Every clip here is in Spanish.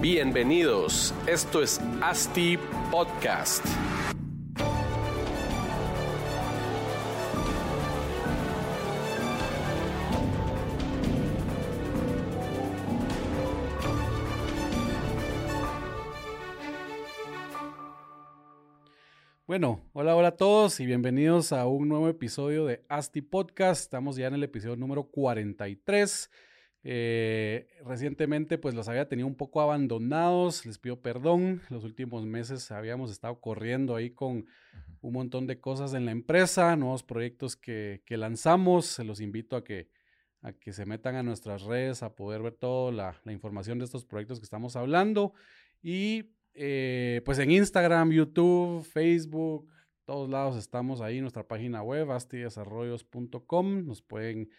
Bienvenidos, esto es ASTI Podcast. Bueno, hola, hola a todos y bienvenidos a un nuevo episodio de ASTI Podcast. Estamos ya en el episodio número 43. Eh, recientemente pues los había tenido un poco abandonados, les pido perdón, los últimos meses habíamos estado corriendo ahí con un montón de cosas en la empresa, nuevos proyectos que, lanzamos, se los invito a que, a que se metan a nuestras redes a poder ver toda la, información de estos proyectos que estamos hablando. Y eh, pues en Instagram, YouTube, Facebook, todos lados estamos ahí, nuestra página web, astidesarrollos.com, nos pueden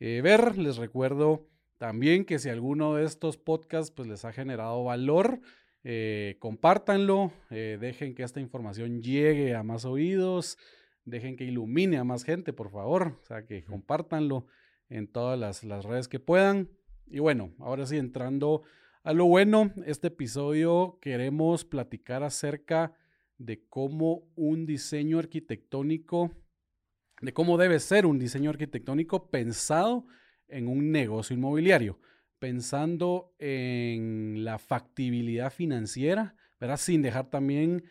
eh, ver, les recuerdo también que si alguno de estos podcasts pues, les ha generado valor, eh, compártanlo, eh, dejen que esta información llegue a más oídos, dejen que ilumine a más gente, por favor. O sea, que compártanlo en todas las, las redes que puedan. Y bueno, ahora sí, entrando a lo bueno, este episodio queremos platicar acerca de cómo un diseño arquitectónico, de cómo debe ser un diseño arquitectónico pensado en un negocio inmobiliario, pensando en la factibilidad financiera, ¿verdad? Sin dejar también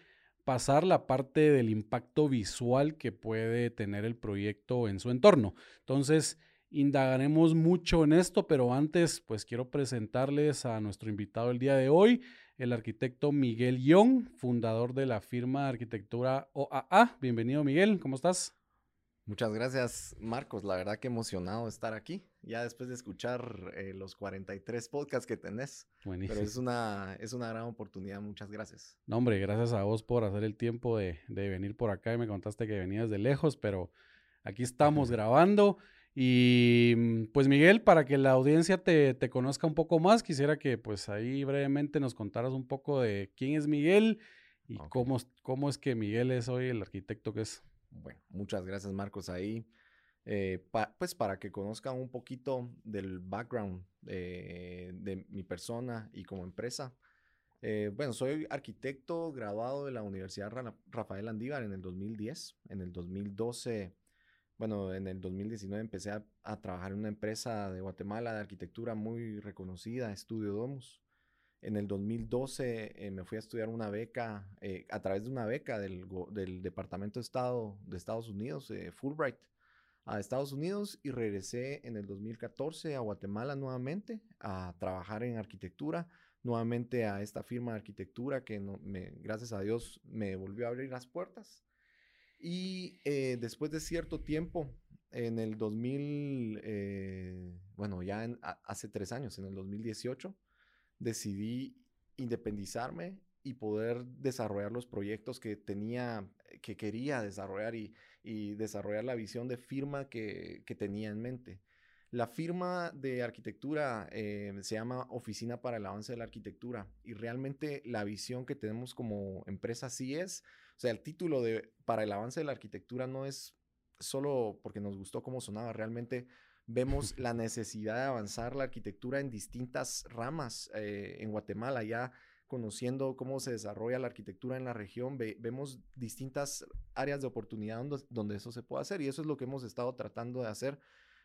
pasar la parte del impacto visual que puede tener el proyecto en su entorno. Entonces, indagaremos mucho en esto, pero antes, pues quiero presentarles a nuestro invitado el día de hoy, el arquitecto Miguel Young, fundador de la firma de arquitectura OAA. Bienvenido, Miguel, ¿cómo estás? Muchas gracias, Marcos. La verdad que emocionado de estar aquí, ya después de escuchar eh, los 43 podcasts que tenés. Buenísimo. Pero es una, es una gran oportunidad. Muchas gracias. No, hombre, gracias a vos por hacer el tiempo de, venir por acá y me contaste que venías de lejos, pero aquí estamos grabando. Y mm, pues Miguel, para que la audiencia te, conozca un poco más, quisiera que pues ahí brevemente nos contaras un poco de quién es Miguel y cómo, cómo es que Miguel es hoy el arquitecto que es. Bueno, muchas gracias Marcos ahí. Eh, pues para que conozcan un poquito del background eh, de mi persona y como empresa. Eh, bueno, soy arquitecto graduado de la Universidad Rafael Andívar en el 2010. En el 2012, bueno, en el 2019 empecé a, a trabajar en una empresa de Guatemala de arquitectura muy reconocida, Estudio Domus. En el 2012 eh, me fui a estudiar una beca, eh, a través de una beca del, Departamento de Estado de Estados Unidos, eh, Fulbright, a Estados Unidos y regresé en el 2014 a Guatemala nuevamente a trabajar en arquitectura, nuevamente a esta firma de arquitectura que me, gracias a Dios me volvió a abrir las puertas. Y después de cierto tiempo, en el 2000, bueno, ya hace tres años, en el 2018, decidí independizarme y poder desarrollar los proyectos que tenía, que quería desarrollar y, desarrollar la visión de firma que, tenía en mente. La firma de arquitectura eh, se llama Oficina para el Avance de la Arquitectura y realmente la visión que tenemos como empresa sí es, o sea, el título de para el avance de la arquitectura no es solo porque nos gustó cómo sonaba, realmente vemos la necesidad de avanzar la arquitectura en distintas ramas eh, en Guatemala, ya conociendo cómo se desarrolla la arquitectura en la región, vemos distintas áreas de oportunidad donde, eso se puede hacer y eso es lo que hemos estado tratando de hacer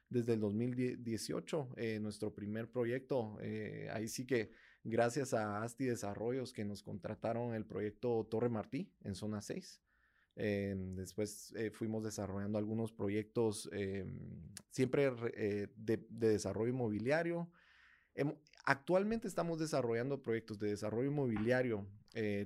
desde el 2018, eh, nuestro primer proyecto. Eh, ahí sí que gracias a Asti Desarrollos que nos contrataron el proyecto Torre Martí en zona 6. Eh, después eh, fuimos desarrollando algunos proyectos eh, siempre de, desarrollo inmobiliario. actualmente estamos desarrollando proyectos de desarrollo inmobiliario,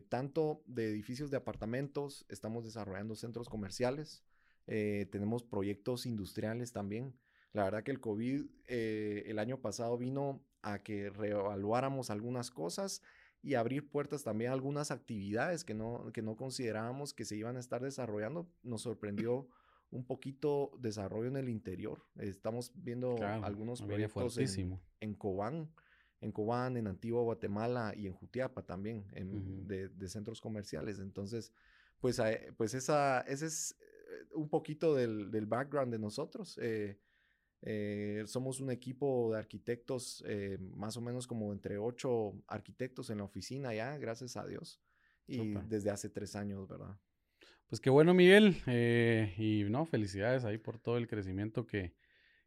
tanto de edificios de apartamentos, estamos desarrollando centros comerciales, tenemos proyectos industriales también. La verdad que el COVID el año pasado vino a que reevaluáramos algunas cosas y abrir puertas también a algunas actividades que no, que no considerábamos que se iban a estar desarrollando. Nos sorprendió un poquito desarrollo en el interior. Estamos viendo algunos proyectos en, en, Cobán, en Cobán, en Antigua Guatemala y en Jutiapa también, en, de, de, centros comerciales. Entonces, pues, pues esa, ese es eh, un poquito del, del background de nosotros. Eh, Eh, somos un equipo de arquitectos, eh, más o menos como entre ocho arquitectos en la oficina ya, gracias a Dios. Y desde hace tres años, ¿verdad? Pues qué bueno, Miguel. Eh, y no, felicidades ahí por todo el crecimiento que,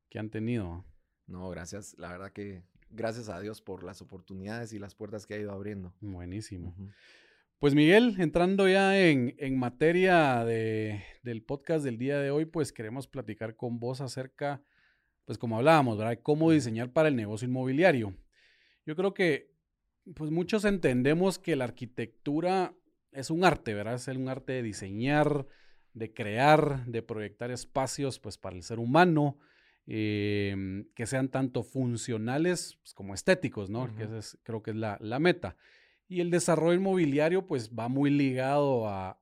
que han tenido. No, gracias. La verdad que gracias a Dios por las oportunidades y las puertas que ha ido abriendo. Buenísimo. Pues Miguel, entrando ya en, en materia de, del podcast del día de hoy, pues queremos platicar con vos acerca pues como hablábamos, ¿verdad? Cómo diseñar para el negocio inmobiliario. Yo creo que, pues muchos entendemos que la arquitectura es un arte, ¿verdad? Es un arte de diseñar, de crear, de proyectar espacios, pues para el ser humano, em, que sean tanto funcionales pues, como estéticos, ¿no? Que es, creo que es la, meta. Y el desarrollo inmobiliario, pues va muy ligado a,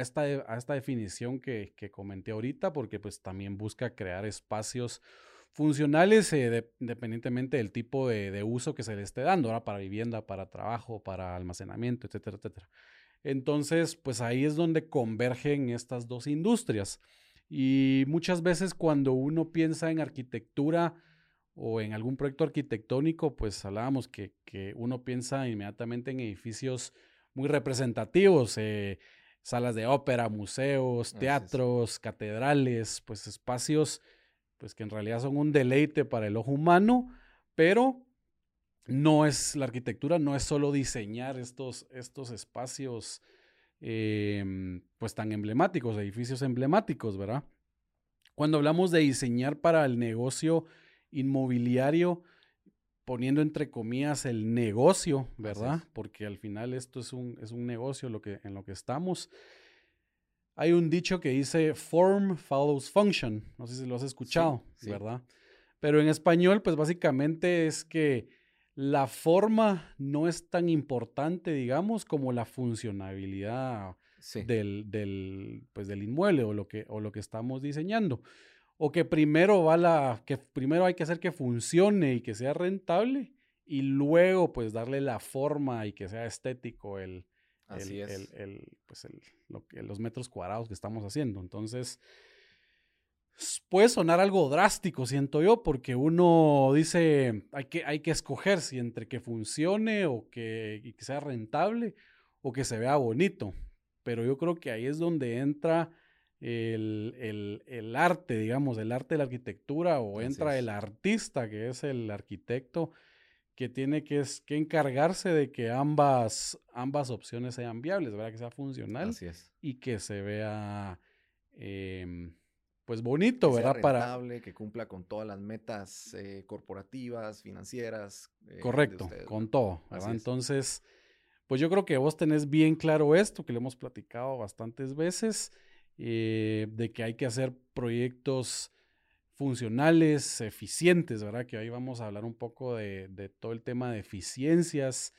esta, a esta, definición que, que, comenté ahorita, porque pues también busca crear espacios funcionales eh, independientemente del tipo de, uso que se le esté dando, ahora para vivienda, para trabajo, para almacenamiento, etcétera, etcétera. Entonces, pues ahí es donde convergen estas dos industrias. Y muchas veces cuando uno piensa en arquitectura o en algún proyecto arquitectónico, pues hablábamos que, uno piensa inmediatamente en edificios muy representativos, eh, salas de ópera, museos, teatros, catedrales, pues espacios pues que en realidad son un deleite para el ojo humano, pero no es, la arquitectura no es solo diseñar estos, estos espacios em, pues tan emblemáticos, edificios emblemáticos, ¿verdad? Cuando hablamos de diseñar para el negocio inmobiliario, poniendo entre comillas el negocio, ¿verdad? Porque al final esto es un, es un negocio lo que, en lo que estamos. Hay un dicho que dice form follows function. No sé si lo has escuchado, ¿verdad? Pero en español, pues básicamente es que la forma no es tan importante, digamos, como la funcionabilidad del, del, pues, del inmueble o lo, que, o lo que estamos diseñando. O que primero va la, que primero hay que hacer que funcione y que sea rentable y luego pues darle la forma y que sea estético el, Así es. pues lo que, los metros cuadrados que estamos haciendo. Entonces, puede sonar algo drástico, siento yo, porque uno dice, hay que, hay que escoger si entre que funcione o que, sea rentable o que se vea bonito. Pero yo creo que ahí es donde entra el, arte, digamos, el arte de la arquitectura o entra el artista, que es el arquitecto que tiene que, es, que encargarse de que ambas, ambas opciones sean viables, ¿verdad? Que sea funcional y que se vea em, pues bonito, que ¿verdad? Sea rentable, que cumpla con todas las metas eh, corporativas, financieras. Eh, Correcto, con todo, ¿verdad? Entonces, pues yo creo que vos tenés bien claro esto, que le hemos platicado bastantes veces, eh, de que hay que hacer proyectos funcionales, eficientes, ¿verdad? Que ahí vamos a hablar un poco de, todo el tema de eficiencias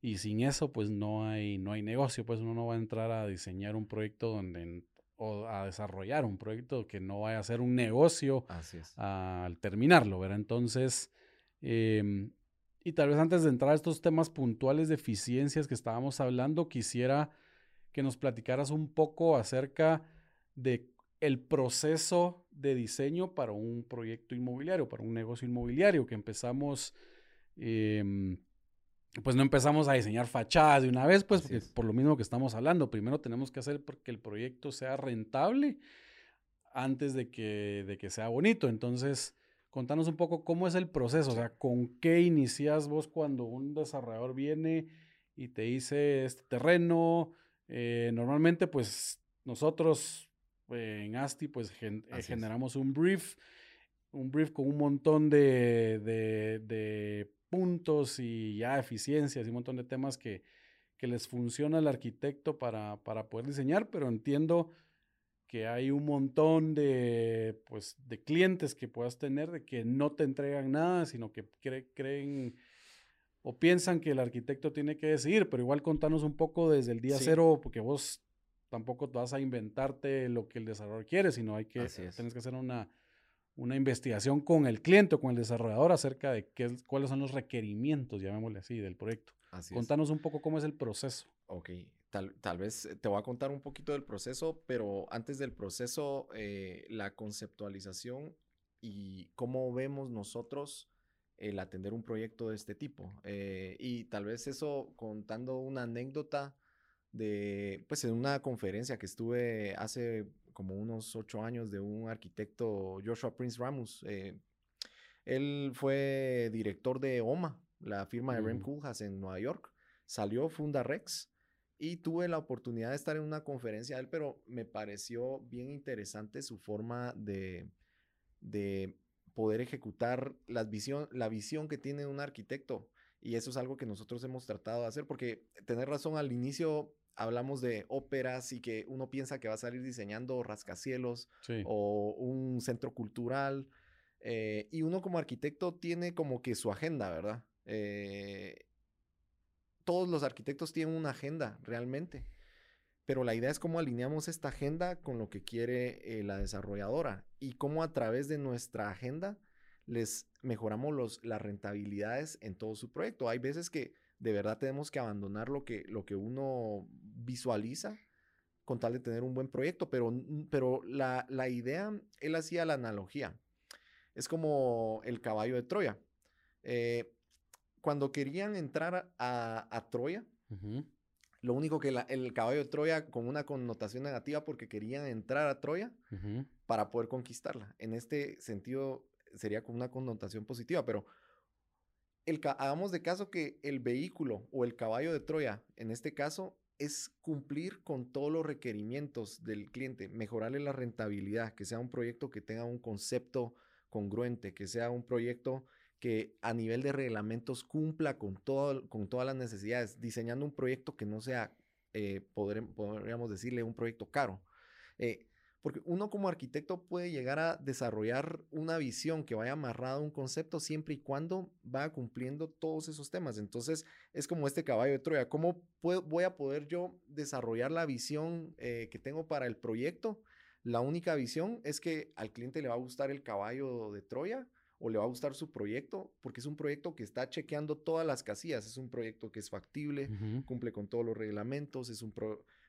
y sin eso pues no hay, no hay negocio, pues uno no va a entrar a diseñar un proyecto donde o a desarrollar un proyecto que no vaya a ser un negocio al terminarlo, ¿verdad? Entonces, em, y tal vez antes de entrar a estos temas puntuales de eficiencias que estábamos hablando, quisiera que nos platicaras un poco acerca de el proceso de diseño para un proyecto inmobiliario, para un negocio inmobiliario, que empezamos, em, pues no empezamos a diseñar fachadas de una vez, pues porque por lo mismo que estamos hablando, primero tenemos que hacer que el proyecto sea rentable antes de que, de que sea bonito. Entonces, contanos un poco cómo es el proceso, o sea, con qué inicias vos cuando un desarrollador viene y te dice este terreno, eh, normalmente pues nosotros en ASTI, pues eh, generamos un brief, un brief con un montón de, de, puntos y ya eficiencias y un montón de temas que, que les funciona al arquitecto para, para, poder diseñar, pero entiendo que hay un montón de, pues, de clientes que puedas tener de que no te entregan nada, sino que creen o piensan que el arquitecto tiene que decidir, pero igual contanos un poco desde el día cero, porque vos tampoco vas a inventarte lo que el desarrollador quiere, sino hay que, tienes que hacer una, una investigación con el cliente o con el desarrollador acerca de qué, cuáles son los requerimientos, llamémosle así, del proyecto. Contanos un poco cómo es el proceso. Ok, tal, tal, vez te voy a contar un poquito del proceso, pero antes del proceso, eh, la conceptualización y cómo vemos nosotros el atender un proyecto de este tipo. Eh, y tal vez eso contando una anécdota de, pues en una conferencia que estuve hace como unos ocho años de un arquitecto, Joshua Prince Ramos. Eh, él fue director de OMA, la firma de Rem mm. en Nueva York. Salió, funda Rex y tuve la oportunidad de estar en una conferencia de él, pero me pareció bien interesante su forma de, de poder ejecutar la visión, la visión que tiene un arquitecto. Y eso es algo que nosotros hemos tratado de hacer, porque tener razón al inicio hablamos de óperas y que uno piensa que va a salir diseñando rascacielos o un centro cultural. Eh, y uno como arquitecto tiene como que su agenda, ¿verdad? Eh, todos los arquitectos tienen una agenda realmente, pero la idea es cómo alineamos esta agenda con lo que quiere eh, la desarrolladora y cómo a través de nuestra agenda les mejoramos los, las rentabilidades en todo su proyecto. Hay veces que de verdad tenemos que abandonar lo que, lo que uno visualiza con tal de tener un buen proyecto, pero, pero la, idea, él hacía la analogía. Es como el caballo de Troya. Eh, cuando querían entrar a, Troya, lo único que el caballo de Troya con una connotación negativa porque querían entrar a Troya para poder conquistarla. En este sentido sería con una connotación positiva, pero el, hagamos de caso que el vehículo o el caballo de Troya, en este caso, es cumplir con todos los requerimientos del cliente, mejorarle la rentabilidad, que sea un proyecto que tenga un concepto congruente, que sea un proyecto que a nivel de reglamentos cumpla con, todo, con todas las necesidades, diseñando un proyecto que no sea, eh, podríamos decirle, un proyecto caro. Eh, porque uno como arquitecto puede llegar a desarrollar una visión que vaya amarrada a un concepto siempre y cuando va cumpliendo todos esos temas. Entonces es como este caballo de Troya. ¿Cómo voy a poder yo desarrollar la visión eh, que tengo para el proyecto? La única visión es que al cliente le va a gustar el caballo de Troya o le va a gustar su proyecto, porque es un proyecto que está chequeando todas las casillas, es un proyecto que es factible, cumple con todos los reglamentos, es un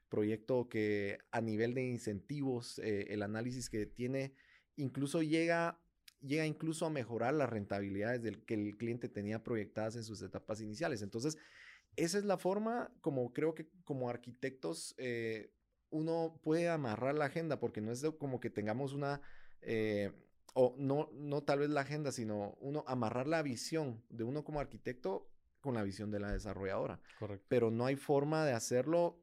proyecto que a nivel de incentivos, eh, el análisis que tiene, incluso llega, llega incluso a mejorar las rentabilidades del que el cliente tenía proyectadas en sus etapas iniciales. Entonces, esa es la forma como creo que como arquitectos eh, uno puede amarrar la agenda, porque no es como que tengamos una... Eh, o no, no tal vez la agenda, sino uno amarrar la visión de uno como arquitecto con la visión de la desarrolladora. Correcto. Pero no hay forma de hacerlo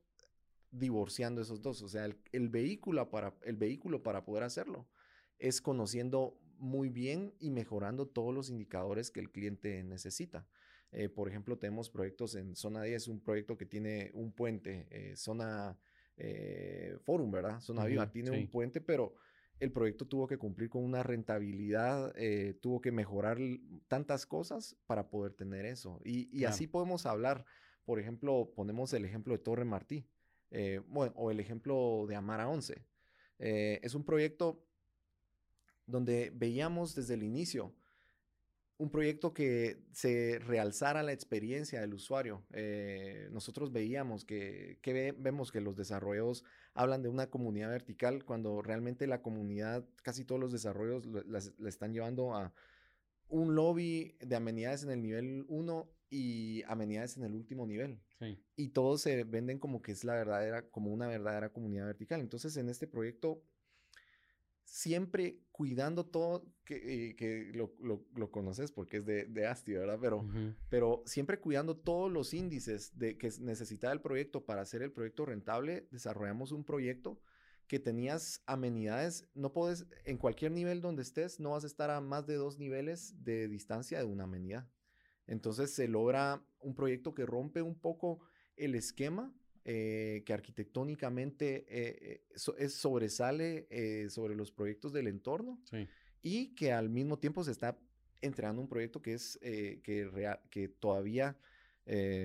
divorciando esos dos. O sea, el, vehículo para, el vehículo para poder hacerlo es conociendo muy bien y mejorando todos los indicadores que el cliente necesita. Eh, por ejemplo, tenemos proyectos en Zona 10, un proyecto que tiene un puente, eh, Zona eh, Forum, ¿verdad? Zona Viva tiene un puente, pero el proyecto tuvo que cumplir con una rentabilidad, tuvo que mejorar tantas cosas para poder tener eso. Y, así podemos hablar. Por ejemplo, ponemos el ejemplo de Torre Martí. Eh, bueno, o el ejemplo de Amara 11. Eh, es un proyecto donde veíamos desde el inicio un proyecto que se realzara la experiencia del usuario. Eh, nosotros veíamos que, vemos que los desarrollos hablan de una comunidad vertical cuando realmente la comunidad, casi todos los desarrollos la están llevando a un lobby de amenidades en el nivel 1 y amenidades en el último nivel. Y todos se venden como que es la verdadera, como una verdadera comunidad vertical. Entonces, en este proyecto, siempre cuidando todo, que, eh, lo, conoces porque es de, de ASTI, ¿verdad? Pero, pero siempre cuidando todos los índices de, que necesitaba el proyecto para hacer el proyecto rentable, desarrollamos un proyecto que tenías amenidades, no puedes, en cualquier nivel donde estés, no vas a estar a más de dos niveles de distancia de una amenidad. Entonces se logra un proyecto que rompe un poco el esquema, eh, que arquitectónicamente eh, eh, sobresale sobre los proyectos del entorno y que al mismo tiempo se está entregando un proyecto que es que, que todavía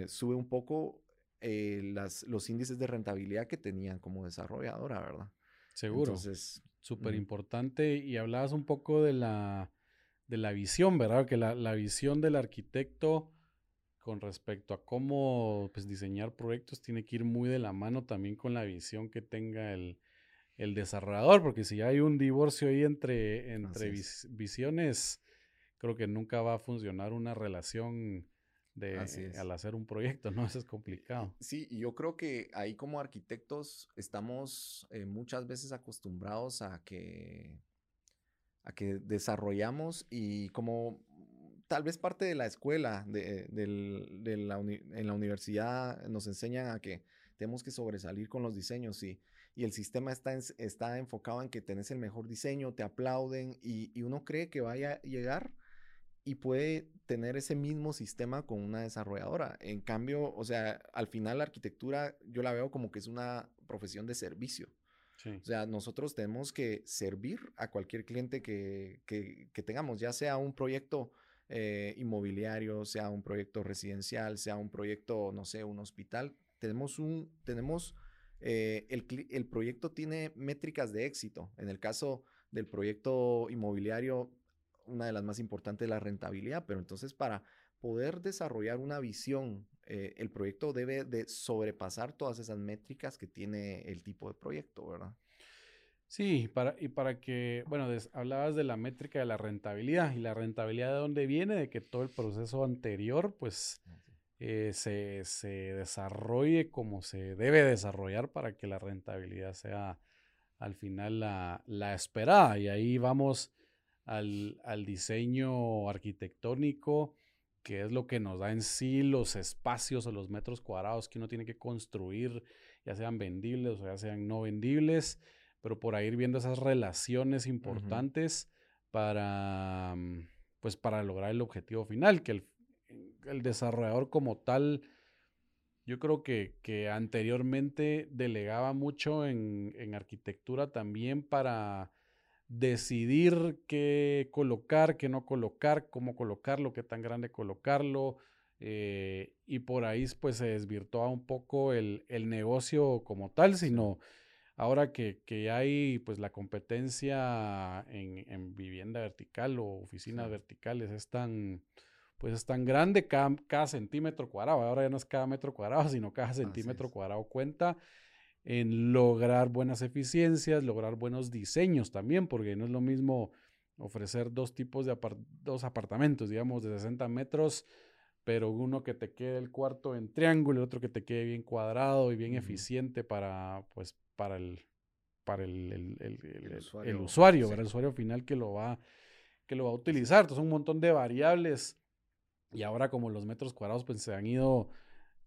sube un poco las, los índices de rentabilidad que tenían como desarrolladora, ¿verdad? Seguro. Entonces, súper importante. Y hablabas un poco de la de la visión, ¿verdad? Que la, la, visión del arquitecto con respecto a cómo pues, diseñar proyectos tiene que ir muy de la mano también con la visión que tenga el, el desarrollador, porque si hay un divorcio ahí entre, entre visiones, creo que nunca va a funcionar una relación de, al hacer un proyecto, ¿no? Eso es complicado. Sí, y yo creo que ahí como arquitectos estamos eh, muchas veces acostumbrados a que, a que desarrollamos y como tal vez parte de la escuela, de, la en la universidad nos enseñan a que tenemos que sobresalir con los diseños y, y el sistema está, está enfocado en que tenés el mejor diseño, te aplauden y, y uno cree que vaya a llegar y puede tener ese mismo sistema con una desarrolladora. En cambio, o sea, al final la arquitectura yo la veo como que es una profesión de servicio. O sea, nosotros tenemos que servir a cualquier cliente que, que, tengamos, ya sea un proyecto eh, inmobiliario, sea un proyecto residencial, sea un proyecto, no sé, un hospital. Tenemos un, tenemos, eh, el, el proyecto tiene métricas de éxito. En el caso del proyecto inmobiliario, una de las más importantes es la rentabilidad, pero entonces para poder desarrollar una visión, eh, el proyecto debe de sobrepasar todas esas métricas que tiene el tipo de proyecto, ¿verdad? Sí, para, y para que, bueno, hablabas de la métrica de la rentabilidad y la rentabilidad de dónde viene, de que todo el proceso anterior, pues, eh, se, desarrolle como se debe desarrollar para que la rentabilidad sea al final la, esperada. Y ahí vamos al, al, diseño arquitectónico, que es lo que nos da en sí los espacios o los metros cuadrados que uno tiene que construir, ya sean vendibles o ya sean no vendibles pero por ahí ir viendo esas relaciones importantes para, mm, pues para lograr el objetivo final, que el, desarrollador como tal, yo creo que, que anteriormente delegaba mucho en, en, arquitectura también para decidir qué colocar, qué no colocar, cómo colocarlo, qué tan grande colocarlo. Eh, y por ahí pues se desvirtuaba un poco el, el negocio como tal, sino ahora que, hay pues la competencia en, vivienda vertical o oficinas verticales es tan pues es tan grande cada, centímetro cuadrado. Ahora ya no es cada metro cuadrado, sino cada centímetro cuadrado cuenta en lograr buenas eficiencias, lograr buenos diseños también, porque no es lo mismo ofrecer dos tipos de dos apartamentos, digamos, de 60 metros, pero uno que te quede el cuarto en triángulo, y otro que te quede bien cuadrado y bien eficiente para, pues, para el, para el, el, usuario, el usuario, el usuario final que lo va, que lo va a utilizar. Entonces, un montón de variables. Y ahora como los metros cuadrados pues se han ido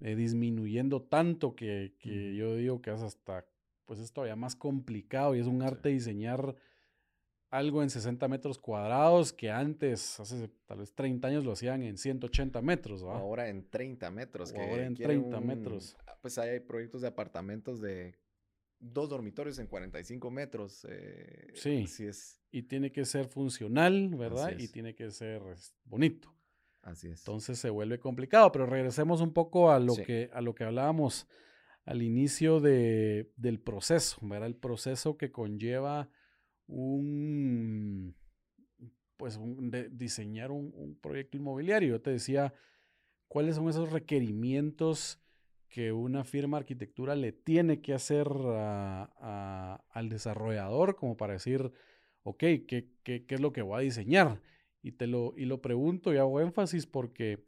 eh, disminuyendo tanto que, que yo digo que es hasta, pues es todavía más complicado y es un arte diseñar algo en 60 metros cuadrados que antes, hace tal vez 30 años, lo hacían en 180 metros. Ahora en 30 metros. ahora en 30 metros. Pues hay proyectos de apartamentos de dos dormitorios en 45 metros. Eh, sí. Así es. Y tiene que ser funcional, ¿verdad? Y tiene que ser bonito. Así es. Entonces se vuelve complicado, pero regresemos un poco a lo, que, a lo que hablábamos al inicio de, del proceso, ¿verdad? El proceso que conlleva un, pues, de diseñar un, un proyecto inmobiliario. Yo te decía, ¿cuáles son esos requerimientos que una firma de arquitectura le tiene que hacer al desarrollador como para decir, ok, ¿qué, ¿qué, es lo que voy a diseñar? Y, te lo, y lo pregunto y hago énfasis porque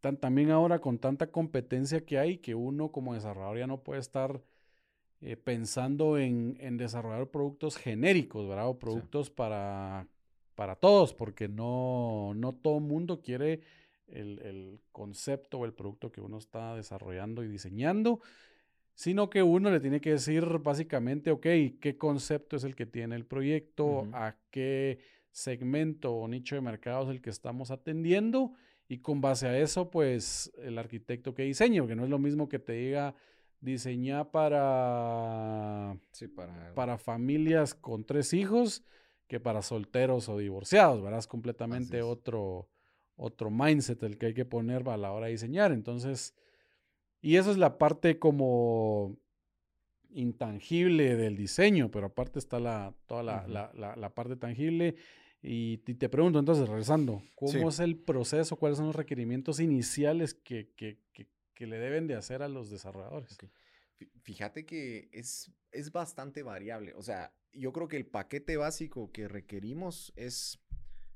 también ahora con tanta competencia que hay, que uno como desarrollador ya no puede estar eh, pensando en, desarrollar productos genéricos, ¿verdad? O productos para, para todos, porque no, no todo el mundo quiere el, concepto o el producto que uno está desarrollando y diseñando, sino que uno le tiene que decir básicamente, ok, ¿qué concepto es el que tiene el proyecto? ¿A qué segmento o nicho de mercado es el que estamos atendiendo? Y con base a eso, pues el arquitecto que diseñe, porque no es lo mismo que te diga diseñar para, para... para familias con tres hijos que para solteros o divorciados, ¿verdad? Es completamente otro, otro mindset el que hay que poner a la hora de diseñar. Entonces, y eso es la parte como intangible del diseño, pero aparte está la, toda la, parte tangible. Y, te pregunto entonces, regresando, ¿cómo es el proceso? ¿Cuáles son los requerimientos iniciales que, que, le deben de hacer a los desarrolladores? Fíjate que es, es bastante variable. O sea, yo creo que el paquete básico que requerimos es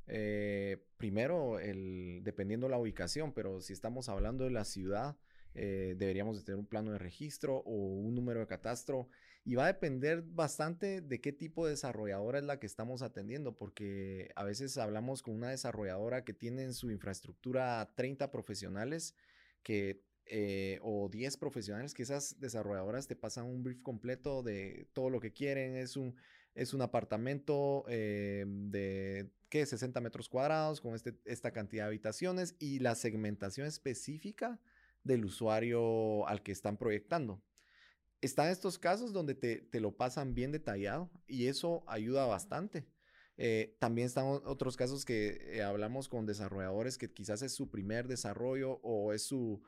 eh, primero, el, dependiendo la ubicación, pero si estamos hablando de la ciudad, eh, deberíamos de tener un plano de registro o un número de catastro y va a depender bastante de qué tipo de desarrolladora es la que estamos atendiendo, porque a veces hablamos con una desarrolladora que tiene en su infraestructura 30 profesionales que, eh, o 10 profesionales, que esas desarrolladoras te pasan un brief completo de todo lo que quieren, es un, es un apartamento eh, de, ¿qué? 60 metros cuadrados con este, esta cantidad de habitaciones y la segmentación específica del usuario al que están proyectando están estos casos donde te, lo pasan bien detallado y eso ayuda bastante. Eh, también están otros casos que eh, hablamos con desarrolladores que quizás es su primer desarrollo o es su,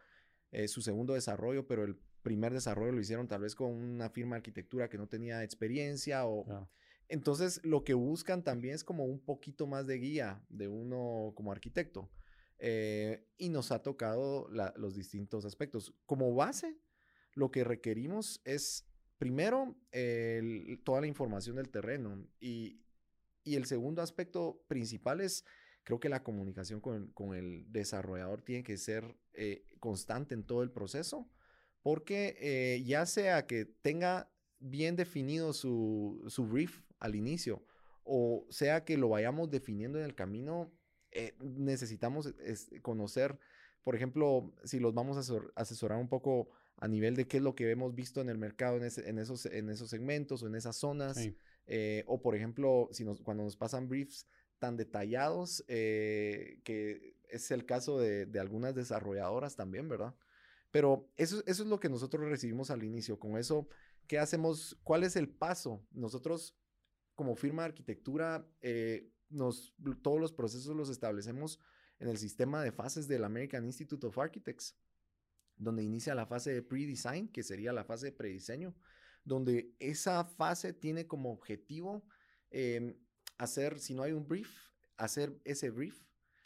eh, su segundo desarrollo, pero el primer desarrollo lo hicieron tal vez con una firma de arquitectura que no tenía experiencia o... Entonces, lo que buscan también es como un poquito más de guía de uno como arquitecto. y nos ha tocado los distintos aspectos. Como base, lo que requerimos es, primero, toda la información del terreno y, el segundo aspecto principal es, creo que la comunicación con, el desarrollador tiene que ser eh, constante en todo el proceso, porque eh, ya sea que tenga bien definido su, su brief al inicio, o sea que lo vayamos definiendo en el camino, eh, necesitamos conocer, por ejemplo, si los vamos a asesorar un poco a nivel de qué es lo que hemos visto en el mercado en, esos, en esos segmentos o en esas zonas. Eh, o, por ejemplo, si nos, cuando nos pasan briefs tan detallados, eh, que es el caso de, algunas desarrolladoras también, ¿verdad? Pero eso, eso es lo que nosotros recibimos al inicio. Con eso, ¿qué hacemos? ¿Cuál es el paso? Nosotros, como firma de arquitectura, eh, nos, todos los procesos los establecemos en el sistema de fases del American Institute of Architects donde inicia la fase de pre-design, que sería la fase de prediseño, donde esa fase tiene como objetivo em, hacer, si no hay un brief, hacer ese brief,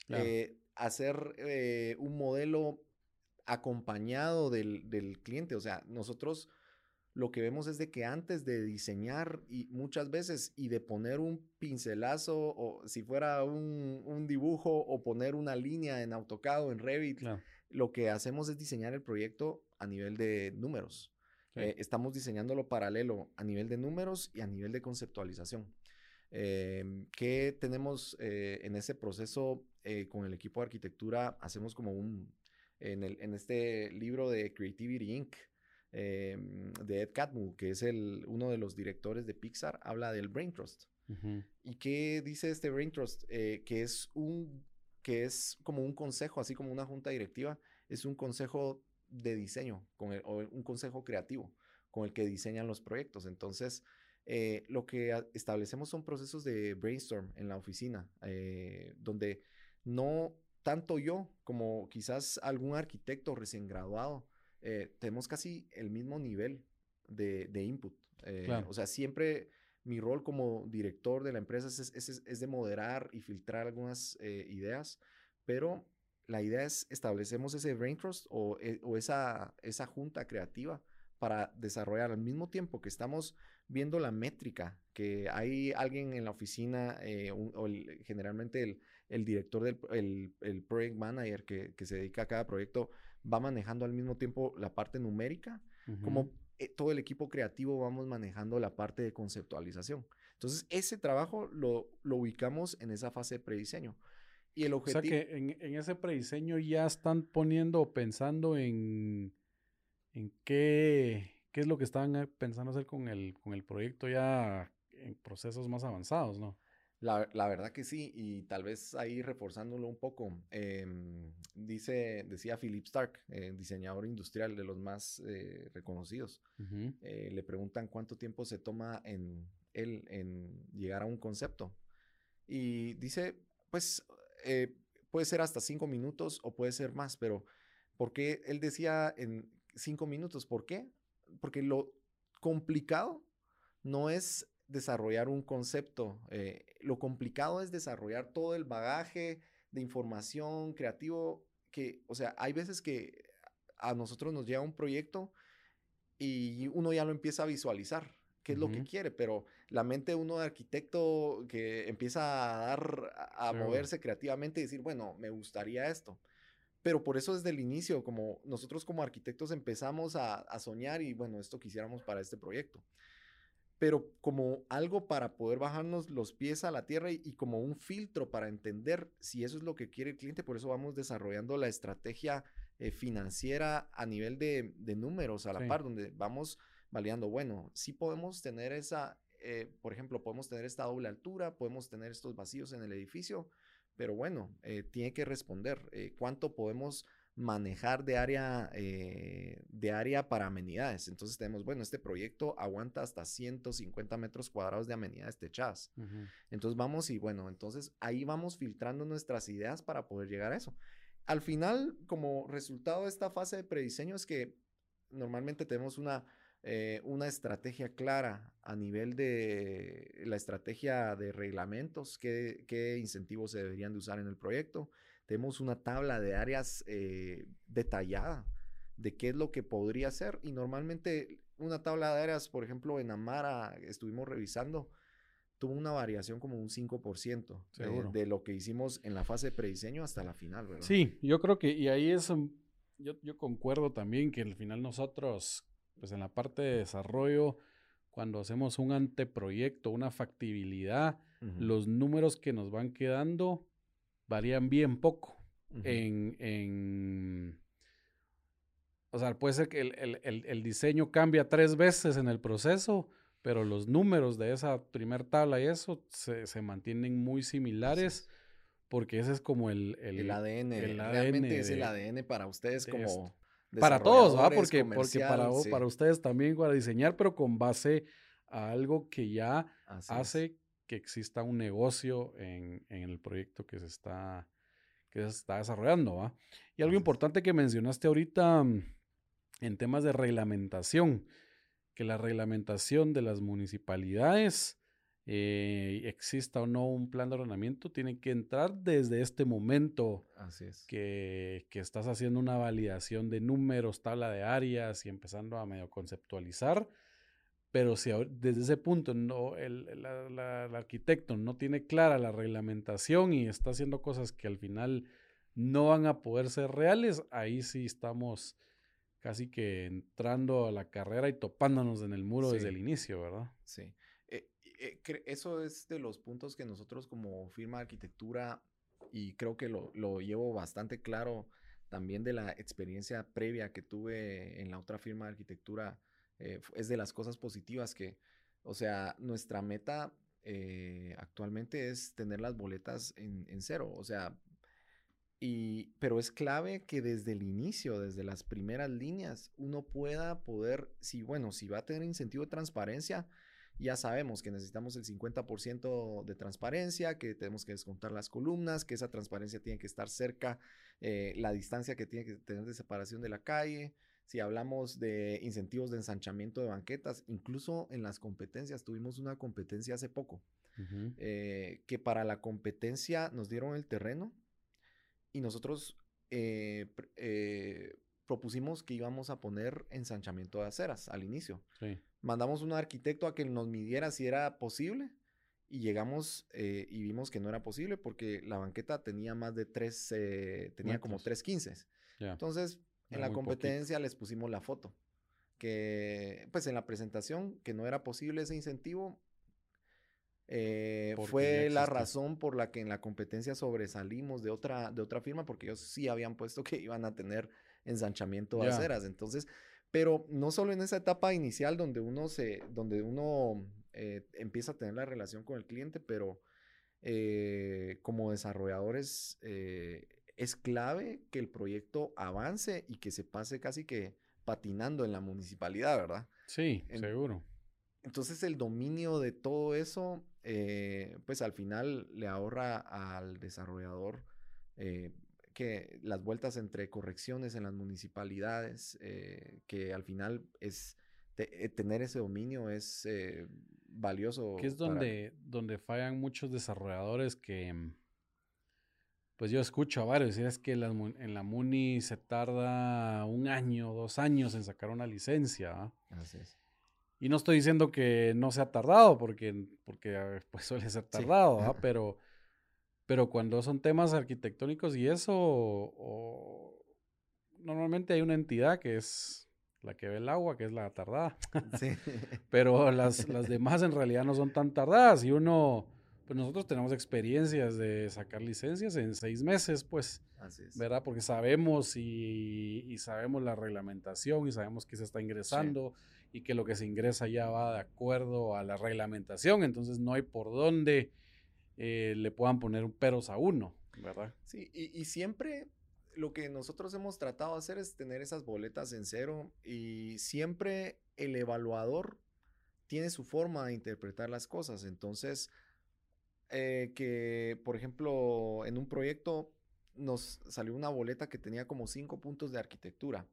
eh, hacer eh, un modelo acompañado del, del, cliente. O sea, nosotros lo que vemos es de que antes de diseñar y muchas veces y de poner un pincelazo o si fuera un, un dibujo o poner una línea en AutoCAD o en Revit, lo que hacemos es diseñar el proyecto a nivel de números. Eh, estamos diseñándolo paralelo a nivel de números y a nivel de conceptualización. Em, ¿Qué tenemos eh, en ese proceso eh, con el equipo de arquitectura? Hacemos como un, en, el, en este libro de Creativity Inc., em, de Ed Catmull, que es el, uno de los directores de Pixar, habla del Brain Trust. ¿Y qué dice este Brain Trust? que es un que es como un consejo, así como una junta directiva, es un consejo de diseño con o un consejo creativo con el que diseñan los proyectos. Entonces, eh, lo que establecemos son procesos de brainstorm en la oficina, eh, donde no tanto yo como quizás algún arquitecto recién graduado, eh, tenemos casi el mismo nivel de, input. O sea, siempre mi rol como director de la empresa es, de moderar y filtrar algunas eh, ideas, pero la idea es establecemos ese brain trust o, eh, esa, esa junta creativa para desarrollar al mismo tiempo que estamos viendo la métrica, que hay alguien en la oficina, eh, o generalmente el, director del el, project manager que, se dedica a cada proyecto, va manejando al mismo tiempo la parte numérica, como eh, todo el equipo creativo vamos manejando la parte de conceptualización. Entonces, ese trabajo lo, lo ubicamos en esa fase de prediseño. Y el objetivo... O sea que en, en ese prediseño ya están poniendo o pensando en, en qué, qué es lo que están eh, pensando hacer con el, con el proyecto ya en procesos más avanzados, ¿no? La, la, verdad que sí, y tal vez ahí reforzándolo un poco, em, dice, decía Philip Stark, eh, diseñador industrial de los más eh, reconocidos, eh, le preguntan cuánto tiempo se toma en él en llegar a un concepto. Y dice, pues puede ser hasta cinco minutos o puede ser más, pero ¿por qué él decía en cinco minutos? ¿Por qué? Porque lo complicado no es desarrollar un concepto. Eh, lo complicado es desarrollar todo el bagaje de información creativo que, o sea, hay veces que a nosotros nos llega un proyecto y uno ya lo empieza a visualizar, qué es lo que quiere, pero la mente de uno de arquitecto que empieza a dar, a, moverse creativamente y decir, bueno, me gustaría esto. Pero por eso desde el inicio, como nosotros como arquitectos empezamos a, a soñar y bueno, esto quisiéramos para este proyecto. Pero como algo para poder bajarnos los pies a la tierra y, y como un filtro para entender si eso es lo que quiere el cliente, por eso vamos desarrollando la estrategia eh, financiera a nivel de, de números a la Sí. par, donde vamos validando, bueno, sí podemos tener esa, eh, por ejemplo, podemos tener esta doble altura, podemos tener estos vacíos en el edificio, pero bueno, eh, tiene que responder eh, cuánto podemos manejar de área, eh, de área para amenidades. Entonces tenemos, bueno, este proyecto aguanta hasta 150 metros cuadrados de amenidades techadas. Ujú. Entonces vamos y bueno, entonces ahí vamos filtrando nuestras ideas para poder llegar a eso. Al final, como resultado de esta fase de prediseño es que normalmente tenemos una, eh, una estrategia clara a nivel de la estrategia de reglamentos, qué, qué incentivos se deberían de usar en el proyecto. Tenemos una tabla de áreas eh, detallada de qué es lo que podría ser y normalmente una tabla de áreas, por ejemplo, en Amara estuvimos revisando, tuvo una variación como un 5% de, Seguro. de lo que hicimos en la fase de prediseño hasta la final, ¿verdad? Sí, yo creo que, y ahí es, yo, yo concuerdo también que al final nosotros, pues en la parte de desarrollo, cuando hacemos un anteproyecto, una factibilidad, Ujú, los números que nos van quedando varían bien poco. En, en- o sea, puede ser que el, el- el- el diseño cambia tres veces en el proceso, pero los números de esa primer tabla y eso se, se mantienen muy similares porque ese es como el, el, el ADN, el realmente ADN es el ADN para ustedes de como esto. para todos, ¿va? Porque, porque para, sí, para ustedes también para diseñar, pero con base a algo que ya así es. Que exista un negocio en, en el proyecto que se está, que se está desarrollando, ¿va? Y algo importante que mencionaste ahorita mm, en temas de reglamentación, que la reglamentación de las municipalidades, eh, exista o no un plan de ordenamiento, tiene que entrar desde este momento Así es. que, que estás haciendo una validación de números, tabla de áreas y empezando a medio conceptualizar. Pero si desde ese punto no, el, el- la- la- el arquitecto no tiene clara la reglamentación y está haciendo cosas que al final no van a poder ser reales, ahí sí estamos casi que entrando a la carrera y topándonos en el muro desde el inicio, ¿verdad? Sí. Eh, eh, eso es de los puntos que nosotros como firma de arquitectura, y creo que lo, lo llevo bastante claro también de la experiencia previa que tuve en la otra firma de arquitectura, eh, es de las cosas positivas que, o sea, nuestra meta eh, actualmente es tener las boletas en, en cero, o sea, y, pero es clave que desde el inicio, desde las primeras líneas, uno pueda poder, si bueno, si va a tener incentivo de transparencia, ya sabemos que necesitamos el 50% de transparencia, que tenemos que descontar las columnas, que esa transparencia tiene que estar cerca, eh, la distancia que tiene que tener de separación de la calle. Si hablamos de incentivos de ensanchamiento de banquetas, incluso en las competencias, tuvimos una competencia hace poco, Ujú. eh, que para la competencia nos dieron el terreno y nosotros eh, eh, propusimos que íbamos a poner ensanchamiento de aceras al inicio Sí. mandamos un arquitecto a que nos midiera si era posible y llegamos eh, y vimos que no era posible porque la banqueta tenía más de tres, eh, tenía como Metros. tres quince. Ya. Entonces, en la muy poquito. competencia les pusimos la foto, que pues en la presentación que no era posible ese incentivo. eh, fue la razón por la que en la competencia sobresalimos de otra, de otra firma, porque ellos sí habían puesto que iban a tener ensanchamiento de Ya. aceras. Entonces, pero no solo en esa etapa inicial donde uno se, donde uno eh, empieza a tener la relación con el cliente, pero eh, como desarrolladores eh, es clave que el proyecto avance y que se pase casi que patinando en la municipalidad, ¿verdad? Sí, En- seguro. Entonces el dominio de todo eso, eh, pues al final le ahorra al desarrollador eh, que las vueltas entre correcciones en las municipalidades, eh, que al final es te- eh, tener ese dominio es valioso. Que es para- donde, donde fallan muchos desarrolladores que, pues yo escucho a varios decir es que en la MUNI se tarda un año, dos años en sacar una licencia. Así es. Y no estoy diciendo que no sea tardado, porque, porque pues suele ser tardado, pero, pero cuando son temas arquitectónicos y eso, normalmente hay una entidad que es la que ve el agua, que es la tardada. Sí. pero las, las demás en realidad no son tan tardadas y uno pues nosotros tenemos experiencias de sacar licencias en seis meses, pues, Así es. ¿verdad? Porque sabemos y, sabemos la reglamentación y sabemos que se está ingresando y que lo que se ingresa ya va de acuerdo a la reglamentación, entonces no hay por dónde eh, le puedan poner un peros a uno, ¿verdad? Sí, y, y siempre lo que nosotros hemos tratado de hacer es tener esas boletas en cero y siempre el evaluador tiene su forma de interpretar las cosas, entonces eh, que, por ejemplo, en un proyecto nos salió una boleta que tenía como cinco puntos de arquitectura.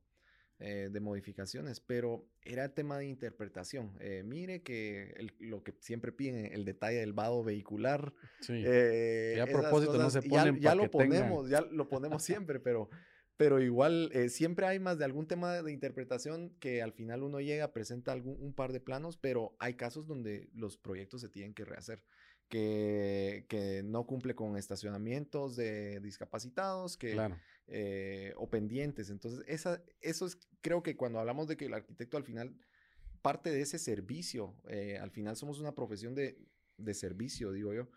Eh, de modificaciones, pero era tema de interpretación. Eh, mire que lo que siempre piden, el detalle del vado vehicular. Sí. a propósito no se ponen Ya, lo ponemos, ya lo ponemos siempre, pero, pero igual siempre hay más de algún tema de interpretación que al final uno llega, presenta algún, un par de planos, pero hay casos donde los proyectos se tienen que rehacer que, no cumple con estacionamientos de discapacitados, que, eh, o pendientes. Entonces, esa, eso es, creo que cuando hablamos de que el arquitecto al final parte de ese servicio, eh, al final somos una profesión de, servicio, digo yo,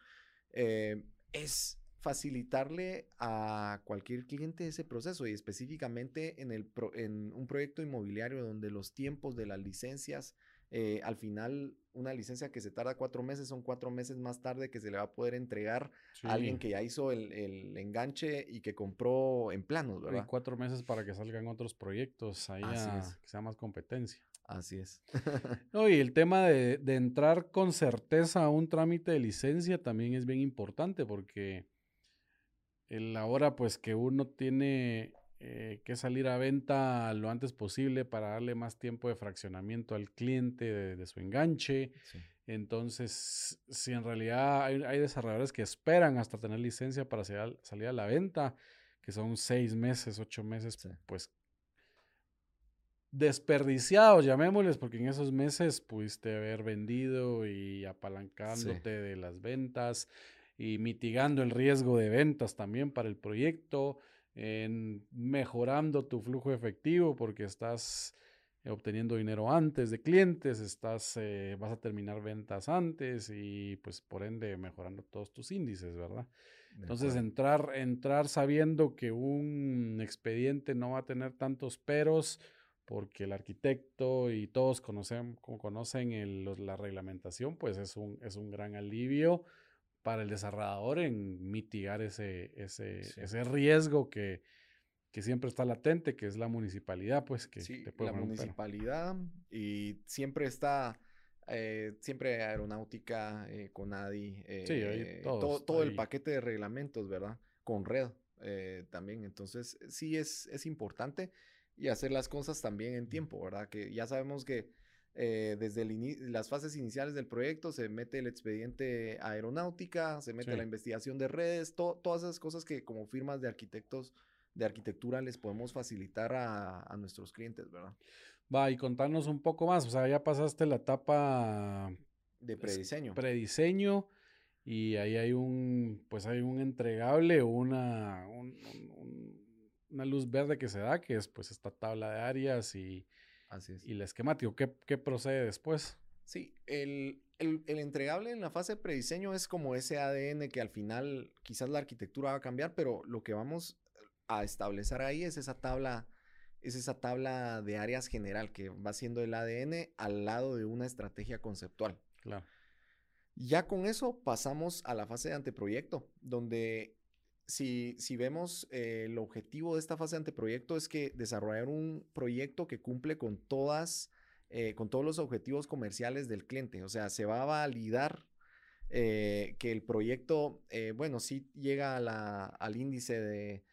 eh, es facilitarle a cualquier cliente ese proceso y específicamente en, el en un proyecto inmobiliario donde los tiempos de las licencias eh, al final una licencia que se tarda cuatro meses son cuatro meses más tarde que se le va a poder entregar a alguien que ya hizo el, enganche y que compró en planos, ¿verdad? Y cuatro meses para que salgan otros proyectos ahí que sea más competencia. Así es. no, y el tema de, de, entrar con certeza a un trámite de licencia también es bien importante porque el ahora pues que uno tiene eh, que salir a venta lo antes posible para darle más tiempo de fraccionamiento al cliente de, su enganche. Entonces, si en realidad hay, desarrolladores que esperan hasta tener licencia para salir a, la venta, que son seis meses, ocho meses, pues desperdiciados, llamémosles, porque en esos meses pudiste haber vendido y apalancándote de las ventas y mitigando el riesgo de ventas también para el proyecto en mejorando tu flujo efectivo porque estás eh, obteniendo dinero antes de clientes, estás, eh, vas a terminar ventas antes y pues por ende mejorando todos tus índices, ¿verdad? Entonces entrar, entrar sabiendo que un expediente no va a tener tantos peros porque el arquitecto y todos conocen, conocen el, la reglamentación, pues es un, es un gran alivio para el desarrollador en mitigar ese, ese, ese riesgo que, que, siempre está latente, que es la municipalidad, pues que sí, la municipalidad y siempre está, eh, siempre aeronáutica, eh, con ADI, eh, todo, todo el paquete de reglamentos, ¿verdad? Con red también, entonces sí es, es importante y hacer las cosas también en tiempo, ¿verdad? Que ya sabemos que eh, desde las fases iniciales del proyecto se mete el expediente aeronáutica, se mete la investigación de redes, todas esas cosas que como firmas de arquitectos de arquitectura les podemos facilitar a, nuestros clientes, ¿verdad? Va, y contanos un poco más, o sea, ya pasaste la etapa de prediseño. Prediseño y ahí hay un, pues hay un entregable, una, una luz verde que se da, que es pues esta tabla de áreas y Así es. Y el esquemático, ¿qué, procede después? Sí, el, entregable en la fase de prediseño es como ese ADN que al final quizás la arquitectura va a cambiar, pero lo que vamos a establecer ahí es esa tabla, es esa tabla de áreas general que va siendo el ADN al lado de una estrategia conceptual. Claro. Ya con eso pasamos a la fase de anteproyecto, donde si, vemos eh, el objetivo de esta fase anteproyecto es que desarrollar un proyecto que cumple con todas, eh, con todos los objetivos comerciales del cliente. O sea, se va a validar eh, que el proyecto, bueno, sí llega al índice de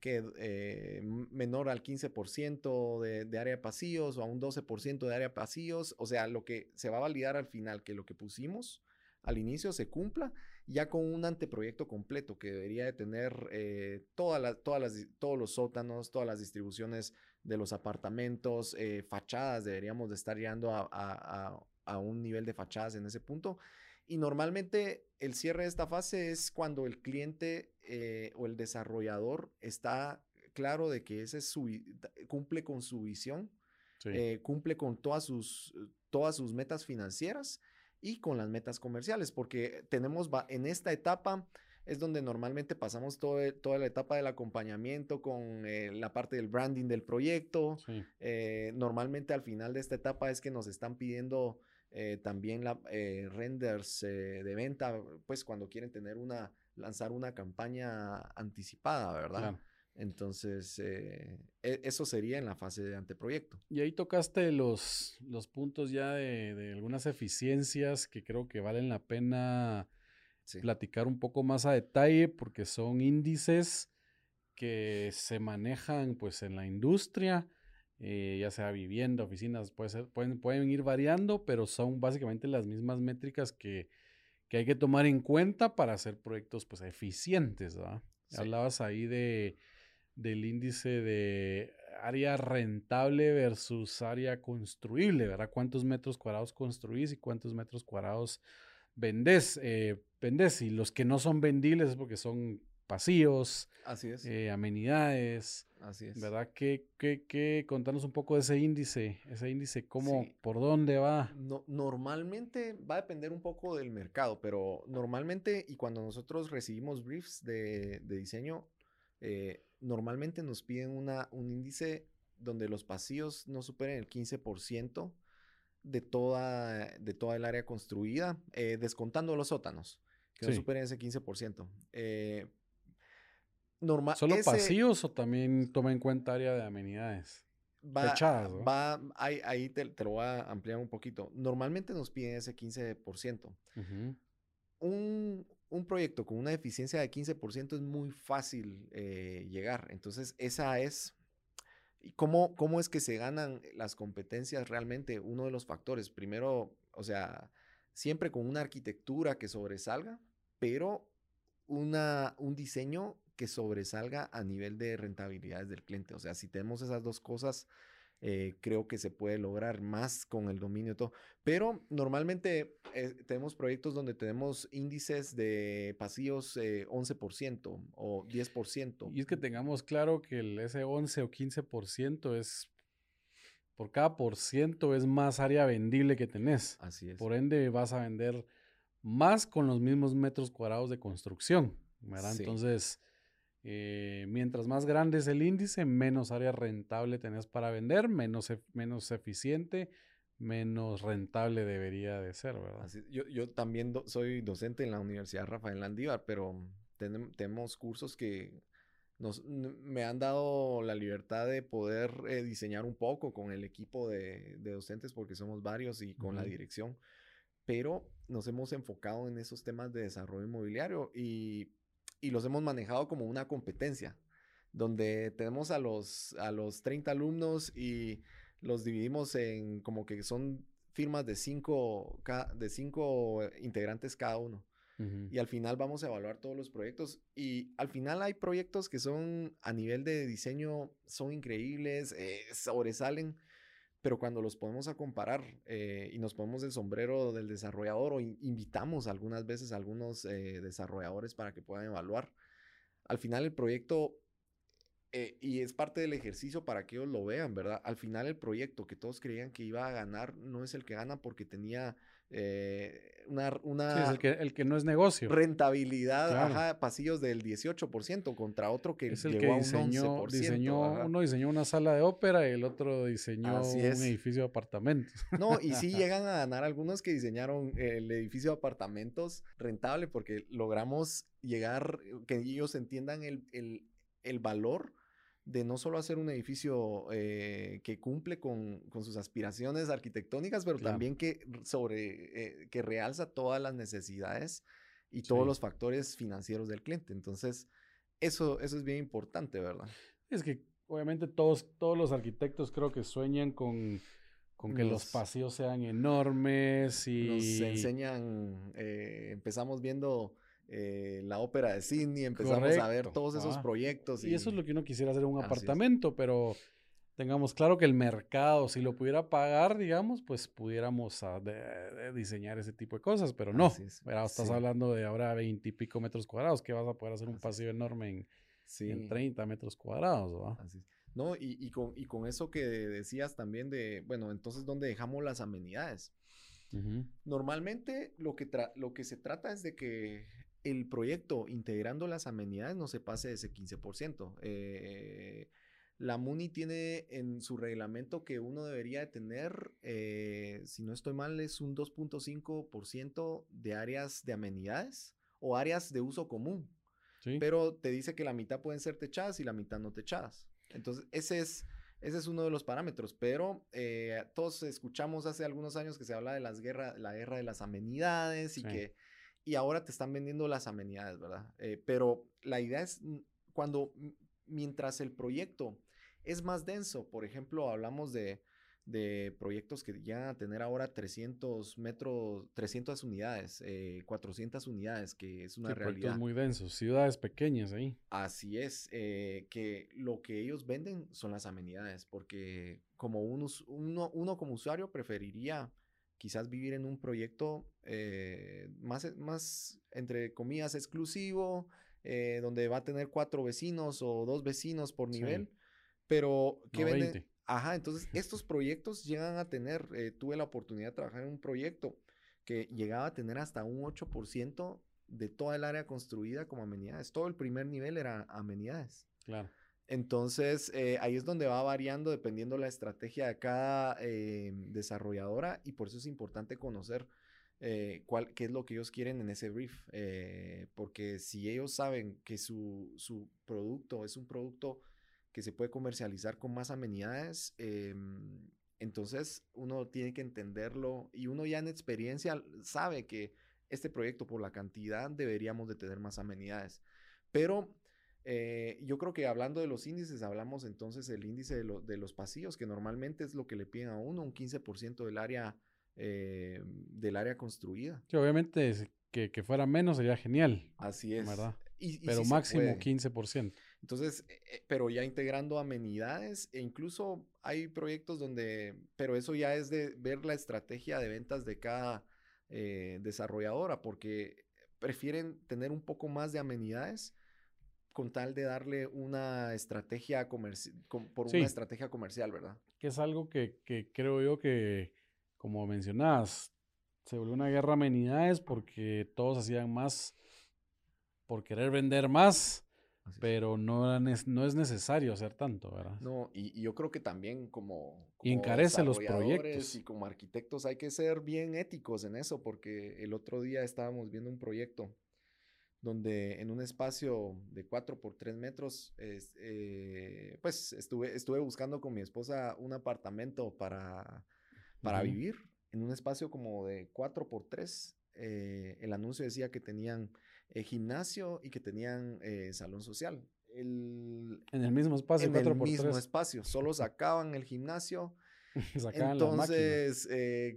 que menor al 15% de, de, área de pasillos o a un 12% de área de pasillos. O sea, lo que se va a validar al final, que lo que pusimos al inicio se cumpla ya con un anteproyecto completo que debería de tener eh, todas todas las, todos los sótanos, todas las distribuciones de los apartamentos, eh, fachadas, deberíamos de estar llegando a, un nivel de fachadas en ese punto. Y normalmente el cierre de esta fase es cuando el cliente eh, o el desarrollador está claro de que ese su, cumple con su visión, cumple con todas sus, todas sus metas financieras y con las metas comerciales, porque tenemos en esta etapa es donde normalmente pasamos e, toda la etapa del acompañamiento con eh, la parte del branding del proyecto. Eh, normalmente al final de esta etapa es que nos están pidiendo eh, también la, renders de venta, pues cuando quieren tener una, lanzar una campaña anticipada, ¿verdad? Entonces, eh, e, eso sería en la fase de anteproyecto. Y ahí tocaste los, los puntos ya de, algunas eficiencias que creo que valen la pena platicar un poco más a detalle porque son índices que se manejan pues en la industria, eh, ya sea vivienda, oficinas, puede ser, pueden, pueden ir variando, pero son básicamente las mismas métricas que, que hay que tomar en cuenta para hacer proyectos pues eficientes. Hablabas ahí de del índice de área rentable versus área construible, ¿verdad? ¿Cuántos metros cuadrados construís y cuántos metros cuadrados vendés? Eh, vendés y los que no son vendibles es porque son pasillos, Así es. Eh, amenidades. Así es. ¿Verdad? ¿Qué, qué, qué? Contanos un poco de ese índice, ese índice, cómo, por dónde va. No, normalmente va a depender un poco del mercado, pero normalmente y cuando nosotros recibimos briefs de, de diseño, eh, normalmente nos piden una, un índice donde los pasillos no superen el 15% de toda, de toda el área construida, eh, descontando los sótanos, que no superen ese 15%. Eh, normal, ¿Solo pasillos o también toma en cuenta área de amenidades? Va, va ahí, te, lo voy a ampliar un poquito. Normalmente nos piden ese 15%. un, un proyecto con una eficiencia de 15% es muy fácil eh, llegar. Entonces, esa es... ¿Cómo, ¿Cómo es que se ganan las competencias realmente? Uno de los factores. Primero, o sea, siempre con una arquitectura que sobresalga, pero una, un diseño que sobresalga a nivel de rentabilidades del cliente. O sea, si tenemos esas dos cosas, eh, creo que se puede lograr más con el dominio y todo. Pero normalmente eh, tenemos proyectos donde tenemos índices de pasillos 11% eh, o 10%. Y es que tengamos claro que el, ese 11 o 15% es, por cada por ciento es más área vendible que tenés. Así es. Por ende vas a vender más con los mismos metros cuadrados de construcción, ¿verdad? Entonces eh, mientras más grande es el índice, menos área rentable tenés para vender, menos, menos eficiente, menos rentable debería de ser, ¿verdad? yo, yo, también soy docente en la Universidad Rafael Landívar, pero tenemos cursos que nos, me han dado la libertad de poder eh, diseñar un poco con el equipo de, docentes, porque somos varios y con la dirección, pero nos hemos enfocado en esos temas de desarrollo inmobiliario y y los hemos manejado como una competencia, donde tenemos a los, a los 30 alumnos y los dividimos en como que son firmas de cinco, de cinco integrantes cada uno. Y al final vamos a evaluar todos los proyectos. Y al final hay proyectos que son a nivel de diseño, son increíbles, eh, sobresalen pero cuando los ponemos a comparar eh, y nos ponemos el sombrero del desarrollador o invitamos algunas veces a algunos eh, desarrolladores para que puedan evaluar, al final el proyecto, eh, y es parte del ejercicio para que ellos lo vean, ¿verdad? Al final el proyecto que todos creían que iba a ganar no es el que gana porque tenía eh, una, una el, que, el, que, no es negocio. Rentabilidad, pasillos del 18% contra otro que es el que diseñó, diseñó uno diseñó una sala de ópera y el otro diseñó un edificio de apartamentos. No, y sí llegan a ganar algunos que diseñaron el edificio de apartamentos rentable porque logramos llegar, que ellos entiendan el, el, el valor de no solo hacer un edificio eh, que cumple con, sus aspiraciones arquitectónicas, pero también que, sobre, eh, que realza todas las necesidades y todos los factores financieros del cliente. Entonces, eso, eso es bien importante, ¿verdad? Es que obviamente todos, todos los arquitectos creo que sueñan con, con que los pasillos sean enormes y... Nos enseñan, eh, empezamos viendo eh, la ópera de Sydney, empezamos a ver todos esos ah. proyectos. Y... eso es lo que uno quisiera hacer en un Así es. apartamento, pero tengamos claro que el mercado, si lo pudiera pagar, digamos, pues pudiéramos ah, de- de diseñar ese tipo de cosas, pero no. Es, ¿verdad? Estás sí. hablando de ahora 20 y pico metros cuadrados, que vas a poder hacer un Así es. pasillo enorme en, Sí. en 30 metros cuadrados, ¿va? Así es. No, y, y con, y con eso que decías también de, bueno, entonces, ¿dónde dejamos las amenidades? Normalmente lo que, tra- lo que se trata es de que el proyecto integrando las amenidades no se pase de ese 15%. Eh, la MUNI tiene en su reglamento que uno debería de tener, eh, si no estoy mal, es un 2.5% de áreas de amenidades o áreas de uso común Sí. pero te dice que la mitad pueden ser techadas y la mitad no techadas. Entonces, ese es, ese es uno de los parámetros, pero eh, todos escuchamos hace algunos años que se habla de las guerra, la guerra de las amenidades y Sí. que y ahora te están vendiendo las amenidades, ¿verdad? Eh, pero la idea es mm, cuando m- mientras el proyecto es más denso, por ejemplo, hablamos de, de proyectos que llegan a tener ahora 300 metros, 300 unidades, eh, 400 unidades, que es una Sí, proyectos realidad. muy densos, ciudades pequeñas ahí. Así es, eh, que lo que ellos venden son las amenidades, porque como uno, uno como usuario preferiría quizás vivir en un proyecto eh, más, e- más, entre comillas, exclusivo, eh, donde va a tener cuatro vecinos o dos vecinos por Sí. nivel, pero que No venden... 20. Ajá, entonces estos proyectos llegan a tener, eh, tuve la oportunidad de trabajar en un proyecto que llegaba a tener hasta un 8% de toda el área construida como amenidades. Todo el primer nivel era amenidades. Claro. Entonces, eh, ahí es donde va variando dependiendo la estrategia de cada eh, desarrolladora y por eso es importante conocer eh, cuál, qué es lo que ellos quieren en ese brief. eh, porque si ellos saben que su, su producto es un producto que se puede comercializar con más amenidades, em, entonces uno tiene que entenderlo y uno ya en experiencia sabe que este proyecto por la cantidad deberíamos de tener más amenidades. Pero eh, yo creo que hablando de los índices, hablamos entonces del índice de, lo- de los pasillos, que normalmente es lo que le piden a uno, un 15% del área, eh, del área construida. Sí, obviamente que, que fuera menos sería genial, Así es. ¿verdad? Y- y Pero sí máximo puede. 15%. Entonces, eh, eh, pero ya integrando amenidades e incluso hay proyectos donde, pero eso ya es de ver la estrategia de ventas de cada eh, desarrolladora, porque prefieren tener un poco más de amenidades con tal de darle una estrategia comercial, por Sí. una estrategia comercial, ¿verdad? que es algo que, que creo yo que, como mencionabas, se volvió una guerra a amenidades porque todos hacían más por querer vender más, pero no, no es necesario hacer tanto, ¿verdad? No, y, y yo creo que también como, Y encarece los proyectos. Y como arquitectos hay que ser bien éticos en eso, porque el otro día estábamos viendo un proyecto donde en un espacio de 4 por 3 metros, es, eh, pues estuve, estuve buscando con mi esposa un apartamento para, para vivir en un espacio como de 4 por 3. eh, el anuncio decía que tenían eh, gimnasio y que tenían eh, salón social. El, En el mismo espacio, en el 4x3, mismo espacio. Solo sacaban el gimnasio. sacaban. Entonces,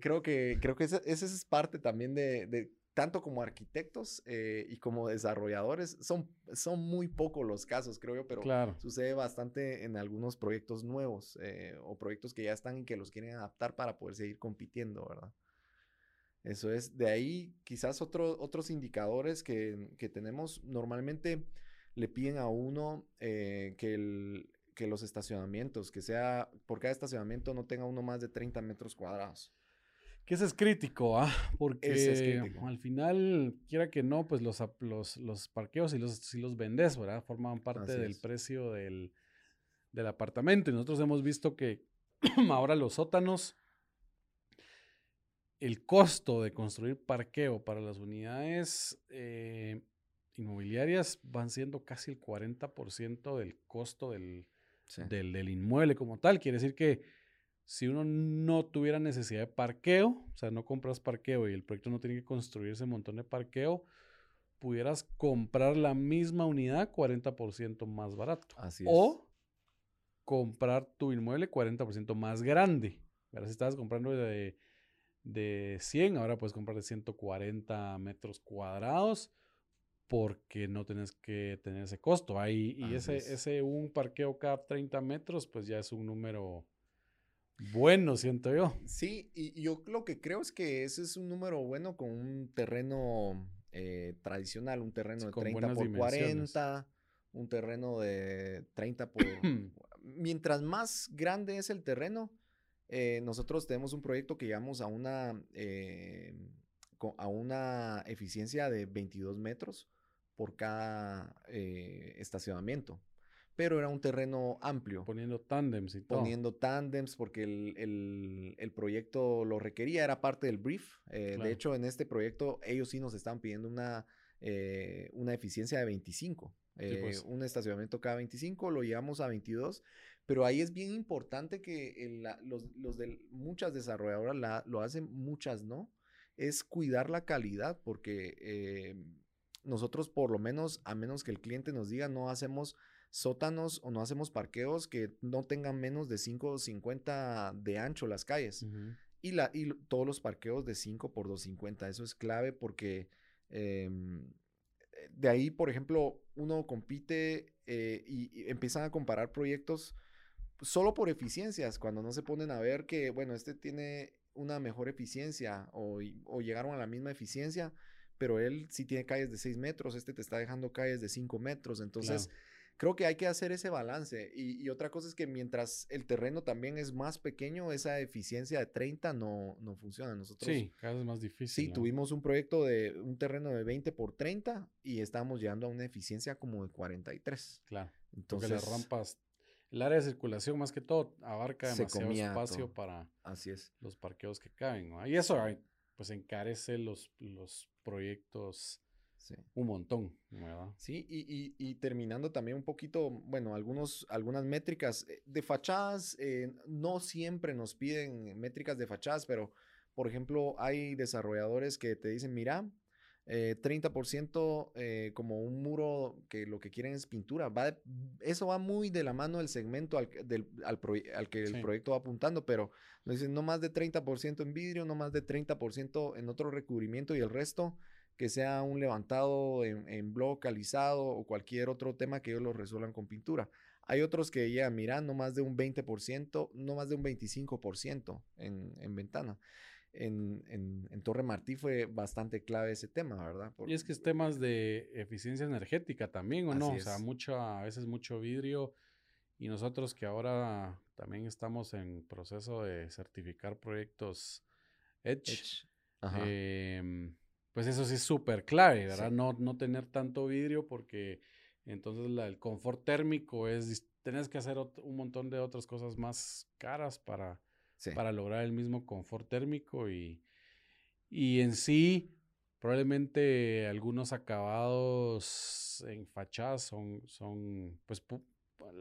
creo que, creo que esa, esa es parte también de, de- tanto como arquitectos eh, y como desarrolladores, son, son muy pocos los casos, creo yo, pero Claro. sucede bastante en algunos proyectos nuevos eh, o proyectos que ya están y que los quieren adaptar para poder seguir compitiendo, ¿verdad? Eso es, de ahí quizás otro- otros indicadores que, que tenemos, normalmente le piden a uno eh, que, el- que los estacionamientos, que sea, por cada estacionamiento no tenga uno más de 30 metros cuadrados. Que ese es crítico, ¿ah? Porque Ese es crítico. al final, quiera que no, pues los, los, los parqueos si los, si los vendes, ¿verdad? Forman parte Así del es. precio del, del apartamento. Y nosotros hemos visto que ahora los sótanos, el costo de construir parqueo para las unidades eh, inmobiliarias van siendo casi el 40% del costo del, del, del inmueble como tal. Quiere decir que si uno no tuviera necesidad de parqueo, o sea, no compras parqueo y el proyecto no tiene que construir ese montón de parqueo, pudieras comprar la misma unidad 40% más barato. Así es. O comprar tu inmueble 40% más grande. ¿verdad? Si estabas comprando de, de 100, ahora puedes comprar de 140 metros cuadrados porque no tenés que tener ese costo. Ahí, y Así ese, es. ese un parqueo cada 30 metros, pues ya es un número bueno, siento yo. Sí, y yo lo que creo es que ese es un número bueno con un terreno eh, tradicional, un terreno Sí, de con 30 buenas por dimensiones. 40, un terreno de 30 por... Mientras más grande es el terreno, eh, nosotros tenemos un proyecto que llegamos a una, eh, a una eficiencia de 22 metros por cada estacionamiento. Pero era un terreno amplio Poniendo tándems y todo. poniendo tándems porque el, el- el proyecto lo requería, era parte del brief. Eh, Claro. De hecho, en este proyecto ellos sí nos estaban pidiendo una, eh, una eficiencia de 25. eh, pues. Un estacionamiento cada 25, lo llevamos a 22. Pero ahí es bien importante que el- la- los, los de muchas desarrolladoras la- lo hacen, muchas no. Es cuidar la calidad porque eh, nosotros por lo menos, a menos que el cliente nos diga, no hacemos sótanos o no hacemos parqueos que no tengan menos de 550 de ancho las calles. Y, la, y todos los parqueos de 5 por 250. Eso es clave porque em, de ahí, por ejemplo, uno compite eh, y, y empiezan a comparar proyectos solo por eficiencias, cuando no se ponen a ver que, bueno, este tiene una mejor eficiencia o, o llegaron a la misma eficiencia, pero él sí tiene calles de 6 metros, este te está dejando calles de 5 metros. Entonces, Claro. Creo que hay que hacer ese balance. Y, y otra cosa es que mientras el terreno también es más pequeño, esa eficiencia de 30 no, no funciona. Nosotros Sí, cada vez es más difícil. Sí, ¿no? tuvimos un proyecto de un terreno de 20 por 30 y estábamos llegando a una eficiencia como de 43. Claro. Porque Entonces, las rampas, el área de circulación más que todo abarca demasiado espacio todo. para así es. los parqueos que caben. ¿no? Y eso pues encarece los, los proyectos Sí. un montón, ¿verdad? Sí, y, y- y terminando también un poquito, bueno, algunos, algunas métricas eh, de fachadas, eh, no siempre nos piden métricas de fachadas, pero por ejemplo, hay desarrolladores que te dicen, mira, eh, 30% eh, como un muro que lo que quieren es pintura. Va de- eso va muy de la mano del segmento al, que- del- al proye- al que Sí. el proyecto va apuntando, pero nos dicen no más de 30% en vidrio, no más de 30% en otro recubrimiento y el resto que sea un levantado en, en bloque, alisado o cualquier otro tema que ellos lo resuelvan con pintura. Hay otros que llegan, mira, no más de un 20%, no más de un 25% en, en ventana. En, en- en Torre Martí fue bastante clave ese tema, ¿verdad? Y es que es temas de eficiencia energética también, ¿o no? O sea, mucho, a veces mucho vidrio. Y nosotros que ahora también estamos en proceso de certificar proyectos Edge, Edge. Ajá. em, pues eso sí es súper clave, ¿verdad? Sí. No, no tener tanto vidrio porque entonces la- el confort térmico es, tenés que hacer un montón de otras cosas más caras para, Sí. para lograr el mismo confort térmico y, y en sí probablemente algunos acabados en fachadas son, son pues pu-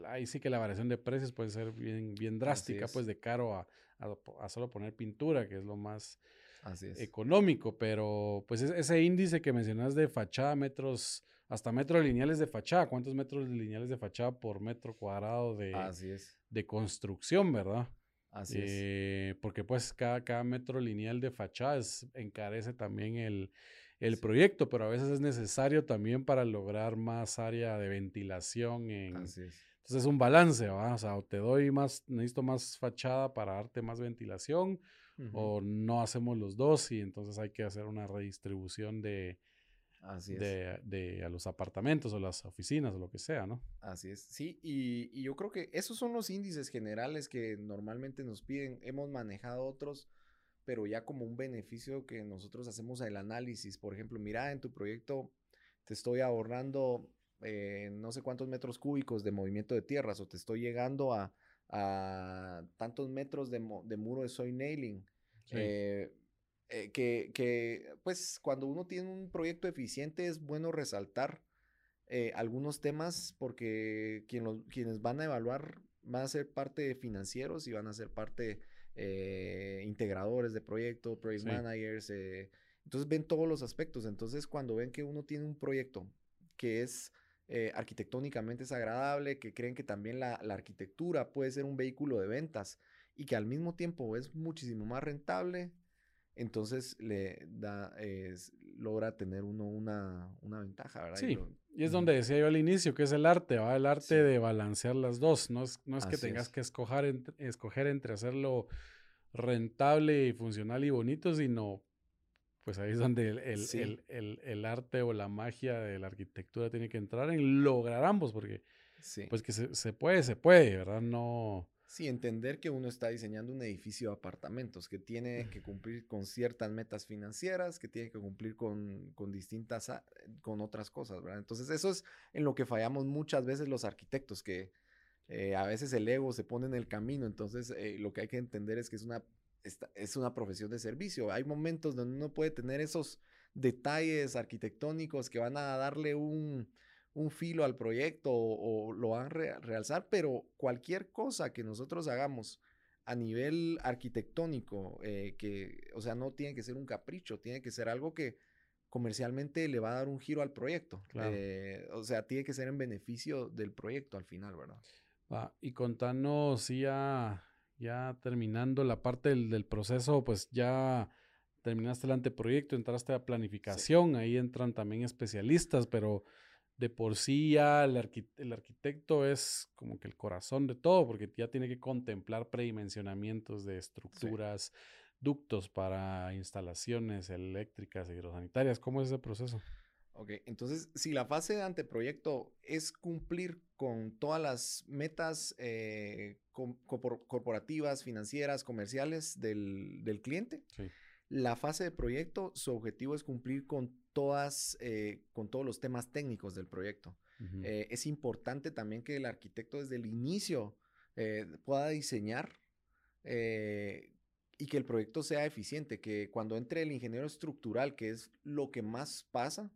ahí sí que la variación de precios puede ser bien, bien drástica, es. pues de caro a, a, a solo poner pintura, que es lo más Así es. económico, pero pues es- ese índice que mencionas de fachada, metros, hasta metros lineales de fachada, ¿cuántos metros lineales de fachada por metro cuadrado de, Así es. de construcción, verdad? Así es. Eh, porque pues cada, cada metro lineal de fachada es- encarece también el, el Sí. proyecto, pero a veces es necesario también para lograr más área de ventilación. En, Así es. entonces es un balance, ¿va? O sea, o te doy más, necesito más fachada para darte más ventilación, O no hacemos los dos y entonces hay que hacer una redistribución de, Así de a los apartamentos o las oficinas o lo que sea, ¿no? Así es, sí, y, y yo creo que esos son los índices generales que normalmente nos piden. Hemos manejado otros, pero ya como un beneficio que nosotros hacemos el análisis. Por ejemplo, mira, en tu proyecto te estoy ahorrando eh, no sé cuántos metros cúbicos de movimiento de tierras o te estoy llegando a, a tantos metros de, muro de soy nailing. Sí. Eh, eh, que, que, pues cuando uno tiene un proyecto eficiente es bueno resaltar eh, algunos temas porque quien los- quienes van a evaluar van a ser parte de financieros y van a ser parte eh, integradores de proyecto, project Sí. managers. entonces ven todos los aspectos. Entonces cuando ven que uno tiene un proyecto que es eh, arquitectónicamente es agradable, que creen que también la, la arquitectura puede ser un vehículo de ventas y que al mismo tiempo es muchísimo más rentable, entonces le da, logra tener uno una, una ventaja, ¿verdad? Sí, Y lo- y es donde decía yo al inicio, que es el arte, ¿va? El arte Sí. de balancear las dos. No es, no es que tengas es. que escoger entre, escoger entre hacerlo rentable y funcional y bonito, sino pues ahí es donde el, el- Sí. el- arte o la magia de la arquitectura tiene que entrar en lograr ambos, porque sí. pues que se, se puede, se puede, ¿verdad? No... Sí, entender que uno está diseñando un edificio de apartamentos, que tiene que cumplir con ciertas metas financieras, que tiene que cumplir con, con distintas, a- con otras cosas, ¿verdad? Entonces eso es en lo que fallamos muchas veces los arquitectos, que eh, a veces el ego se pone en el camino, entonces eh, lo que hay que entender es que es una, esta- es una profesión de servicio. Hay momentos donde uno puede tener esos detalles arquitectónicos que van a darle un, un filo al proyecto o, o lo van a re- realzar, pero cualquier cosa que nosotros hagamos a nivel arquitectónico, eh, que, o sea, no tiene que ser un capricho, tiene que ser algo que comercialmente le va a dar un giro al proyecto. Claro. Eh, o sea, tiene que ser en beneficio del proyecto al final, ¿verdad? Va, y contanos, ya, ya terminando la parte del, del proceso, pues ya terminaste el anteproyecto, entraste a planificación, ahí entran también especialistas, pero de por sí ya el, arqui- el arquitecto es como que el corazón de todo, porque ya tiene que contemplar predimensionamientos de estructuras, ductos para instalaciones eléctricas, hidrosanitarias. ¿Cómo es ese proceso? Ok, entonces si la fase de anteproyecto es cumplir con todas las metas eh, corpor- corporativas, financieras, comerciales del, del cliente, Sí. la fase de proyecto, su objetivo es cumplir con todas, eh, con todos los temas técnicos del proyecto. Ujú. Eh, es importante también que el arquitecto desde el inicio eh, pueda diseñar eh, y que el proyecto sea eficiente, que cuando entre el ingeniero estructural, que es lo que más pasa,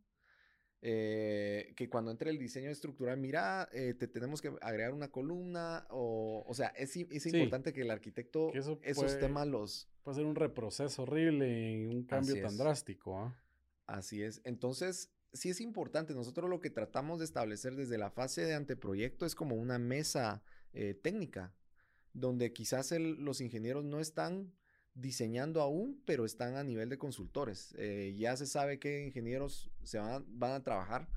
eh, que cuando entre el diseño estructural, mira, eh, te tenemos que agregar una columna, o, o sea, es, es Sí. importante que el arquitecto Que eso esos puede- temas los... Puede ser un reproceso horrible un cambio Así tan es. drástico. ¿ah? Así es. Entonces, sí es importante. Nosotros lo que tratamos de establecer desde la fase de anteproyecto es como una mesa eh, técnica, donde quizás el- los ingenieros no están diseñando aún, pero están a nivel de consultores. Eh, ya se sabe qué ingenieros se van, a- van a trabajar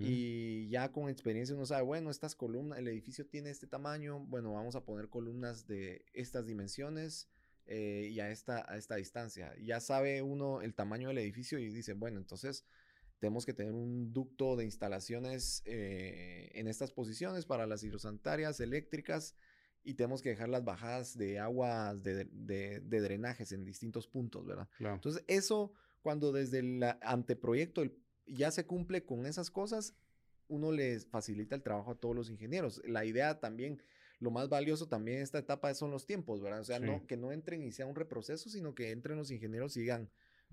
y ya con experiencia uno sabe, bueno, estas columnas, el edificio tiene este tamaño, bueno, vamos a poner columnas de estas dimensiones eh, y a esta, a esta distancia. Ya sabe uno el tamaño del edificio y dice, bueno, entonces tenemos que tener un ducto de instalaciones eh, en estas posiciones para las hidrosanitarias eléctricas y tenemos que dejar las bajadas de aguas de, de- de drenajes en distintos puntos, ¿verdad? Claro. Entonces, eso, cuando desde el anteproyecto ya se cumple con esas cosas, uno les facilita el trabajo a todos los ingenieros. La idea también, lo más valioso también en esta etapa son los tiempos, ¿verdad? O sea, Sí. no, que no entren y sea un reproceso, sino que entren los ingenieros y digan,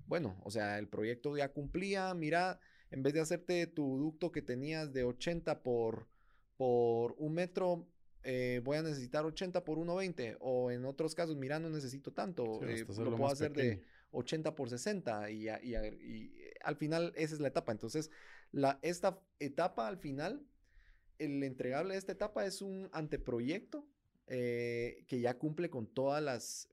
bueno, o sea, el proyecto ya cumplía, mira, en vez de hacerte tu ducto que tenías de 80 por, por un metro, eh, voy a necesitar 80 por 1.20, o en otros casos, mira, no necesito tanto, Sí, eh, lo puedo hacer de pequeño. 80 por 60 y, y y, eh, al final esa es la etapa. Entonces, la, esta etapa al final, el entregable de esta etapa es un anteproyecto eh, que ya cumple con todas las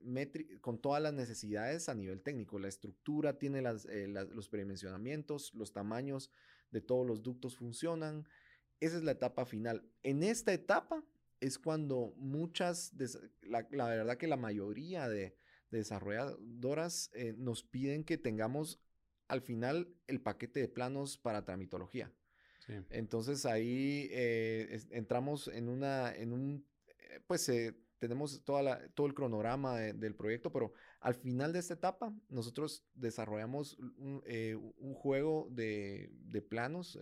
con todas las necesidades a nivel técnico. La estructura tiene las, eh, las- los predimensionamientos, los tamaños de todos los ductos funcionan. Esa es la etapa final. En esta etapa es cuando muchas, la, la verdad que la mayoría de, de desarrolladoras eh, nos piden que tengamos al final el paquete de planos para tramitología. Sí. Entonces ahí eh, es- entramos en una, en un, eh, pues tenemos toda la- todo el cronograma de- del proyecto, pero al final de esta etapa nosotros desarrollamos un, un juego de, de planos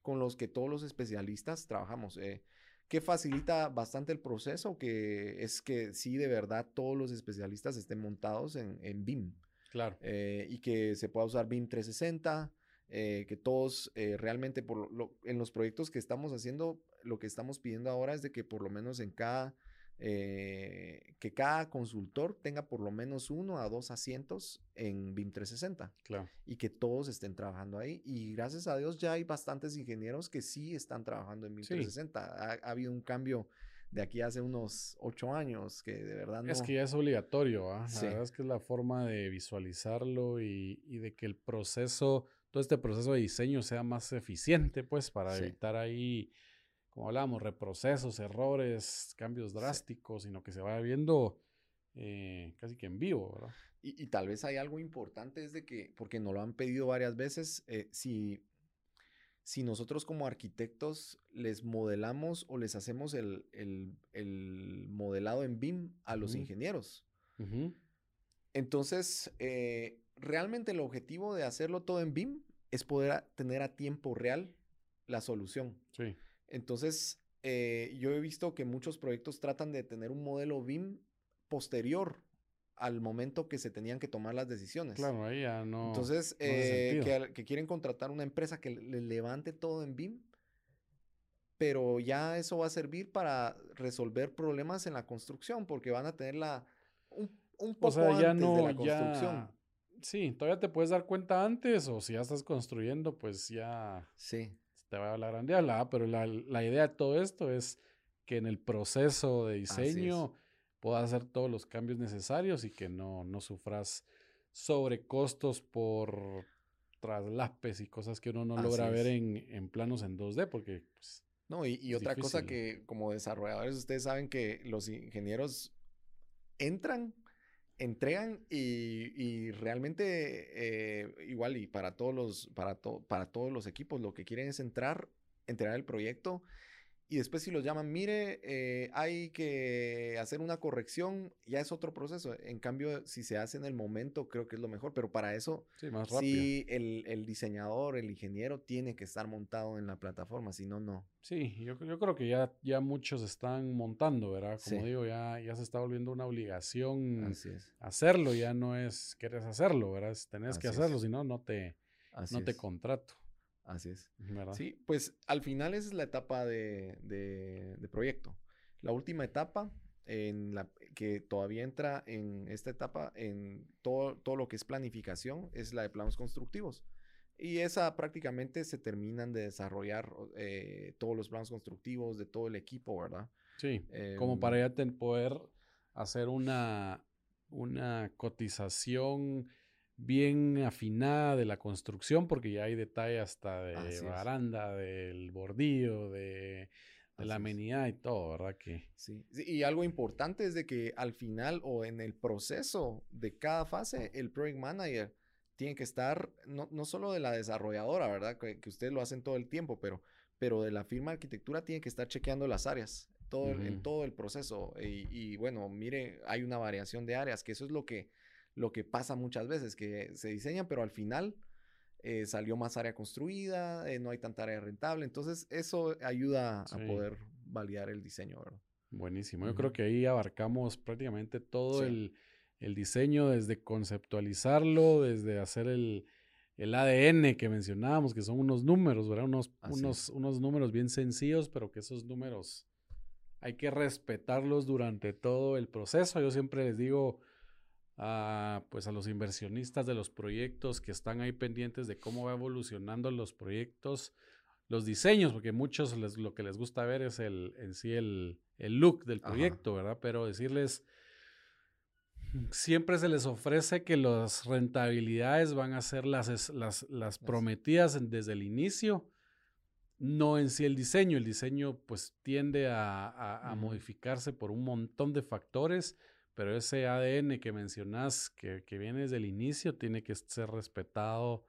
con los que todos los especialistas trabajamos. eh, que facilita bastante el proceso, que es que sí, de verdad, todos los especialistas estén montados en, en BIM Claro. eh, y que se pueda usar BIM 360, eh, que todos eh, realmente por lo- lo- en los proyectos que estamos haciendo, lo que estamos pidiendo ahora es de que por lo menos en cada, eh, que cada consultor tenga por lo menos uno a dos asientos en BIM 360 Claro. y que todos estén trabajando ahí. Y gracias a Dios ya hay bastantes ingenieros que sí están trabajando en BIM Sí. 360. Ha, ha habido un cambio de aquí hace unos ocho años, que de verdad no. Es que ya es obligatorio, ¿ah? La verdad es que es la forma de visualizarlo y, y, de que el proceso, todo este proceso de diseño sea más eficiente, pues, para evitar ahí, como hablábamos, reprocesos, errores, cambios drásticos, sino que se vaya viendo eh, casi que en vivo, ¿verdad? Y, y, tal vez hay algo importante, es de que, porque nos lo han pedido varias veces, eh, si si nosotros como arquitectos les modelamos o les hacemos el, modelado en BIM a los ingenieros. Entonces, eh, realmente el objetivo de hacerlo todo en BIM es poder tener a tiempo real la solución. Sí. Entonces, eh, yo he visto que muchos proyectos tratan de tener un modelo BIM posterior al momento que se tenían que tomar las decisiones. Claro, ahí ya no. Entonces, eh, que, quieren contratar una empresa que le levante todo en BIM, pero ya eso va a servir para resolver problemas en la construcción, porque van a tener la, un, un poco antes de la construcción. sí, todavía te puedes dar cuenta antes, o si ya estás construyendo, pues ya. Sí. Te va a la grande hablar, pero la, la idea de todo esto es que en el proceso de diseño puedas hacer todos los cambios necesarios y que no, no sufras sobrecostos por traslapes y cosas que uno no logra ver en, en, planos en 2D, porque... Pues, no, y, y otra cosa que como desarrolladores ustedes saben que los ingenieros entran, entregan y, y realmente eh, igual y para todos los para, para todos los equipos lo que quieren es entrar, entregar el proyecto y después si los llaman, mire, eh, hay que hacer una corrección, ya es otro proceso. En cambio, si se hace en el momento, creo que es lo mejor, pero para eso sí, más sí el, el, diseñador, el ingeniero tiene que estar montado en la plataforma, si no, no. Sí, yo, yo creo que ya, ya muchos están montando, ¿verdad? Como digo, ya, ya se está volviendo una obligación hacerlo, ya no es quieres hacerlo, ¿verdad? Tenés que hacerlo, si no, no te, no te contrato. Así es. Sí, pues al final esa es la etapa de, proyecto. La última etapa en la que todavía entra en esta etapa en todo, todo lo que es planificación es la de planos constructivos. Y esa prácticamente se terminan de desarrollar eh, todos los planos constructivos de todo el equipo, ¿verdad? Sí, como em, para ya poder hacer una, una cotización bien afinada de la construcción, porque ya hay detalle hasta de baranda, del bordillo, de, la amenidad y todo, ¿verdad? Que... Sí. y algo importante es de que al final o en el proceso de cada fase, el project manager tiene que estar, no, no solo de la desarrolladora, ¿verdad? Que, que, ustedes lo hacen todo el tiempo, pero, pero de la firma de arquitectura tiene que estar chequeando las áreas. Todo, en todo el proceso. Y, y, bueno, mire, hay una variación de áreas, que eso es lo que lo que pasa muchas veces, que se diseñan, pero al final eh, salió más área construida, eh, no hay tanta área rentable, entonces eso ayuda a poder validar el diseño, ¿verdad? Buenísimo, yo creo que ahí abarcamos prácticamente todo el, diseño, desde conceptualizarlo, desde hacer el, ADN que mencionábamos, que son unos números, ¿verdad? Unos, unos, unos números bien sencillos, pero que esos números hay que respetarlos durante todo el proceso. Yo siempre les digo, a, pues a los inversionistas de los proyectos que están ahí pendientes de cómo va evolucionando los proyectos, los diseños, porque muchos lo que les gusta ver es el, en sí el, el look del proyecto, ¿verdad? Pero decirles, siempre se les ofrece que las rentabilidades van a ser las, las, las prometidas desde el inicio, no en sí el diseño. El diseño pues tiende a, a modificarse por un montón de factores pero ese ADN que mencionas, que, que viene desde el inicio, tiene que ser respetado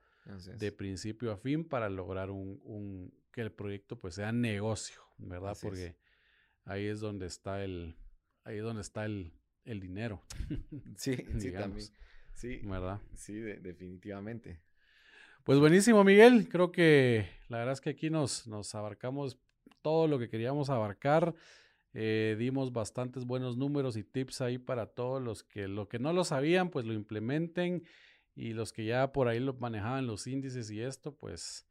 de principio a fin para lograr un, un, que el proyecto pues sea negocio, ¿verdad? Porque ahí es donde está el, ahí es donde está el, el dinero. Sí, sí, también. Sí, ¿verdad? Sí, definitivamente. Pues buenísimo, Miguel. Creo que la verdad es que aquí nos, nos abarcamos todo lo que queríamos abarcar. Eh, dimos bastantes buenos números y tips ahí para todos los que lo que no lo sabían, pues lo implementen y los que ya por ahí lo manejaban los índices y esto, pues,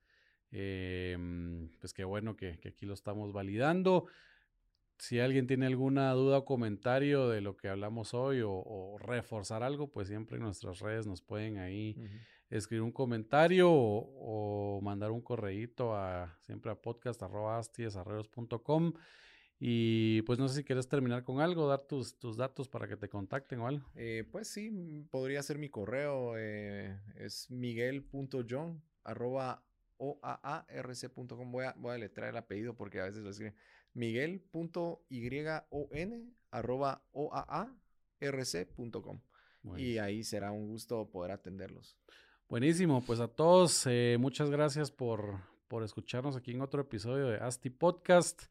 em, pues qué bueno que, aquí lo estamos validando. Si alguien tiene alguna duda o comentario de lo que hablamos hoy o, reforzar algo, pues siempre en nuestras redes nos pueden ahí escribir un comentario o, mandar un correíto a siempre a podcast.com Y pues no sé si quieres terminar con algo, dar tus, tus datos para que te contacten o algo. Eh, pues sí, mm, podría ser mi correo. eh, es miguel.john arroba oaarc.com. Voy a, voy a letrar el apellido porque a veces lo escriben. Miguel.yon arroba oaarc.com. Bueno. Y ahí será un gusto poder atenderlos. Buenísimo, pues a todos, eh, muchas gracias por, por escucharnos aquí en otro episodio de Asti Podcast.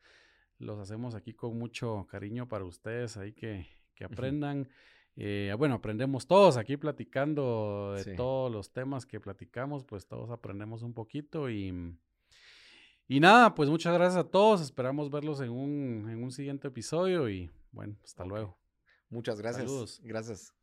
Los hacemos aquí con mucho cariño para ustedes, ahí que, que aprendan. Eh, bueno, aprendemos todos aquí platicando de Sí. todos los temas que platicamos, pues todos aprendemos un poquito y, y nada, pues muchas gracias a todos. Esperamos verlos en un, en un siguiente episodio y bueno, hasta luego. Muchas gracias. Saludos. Gracias.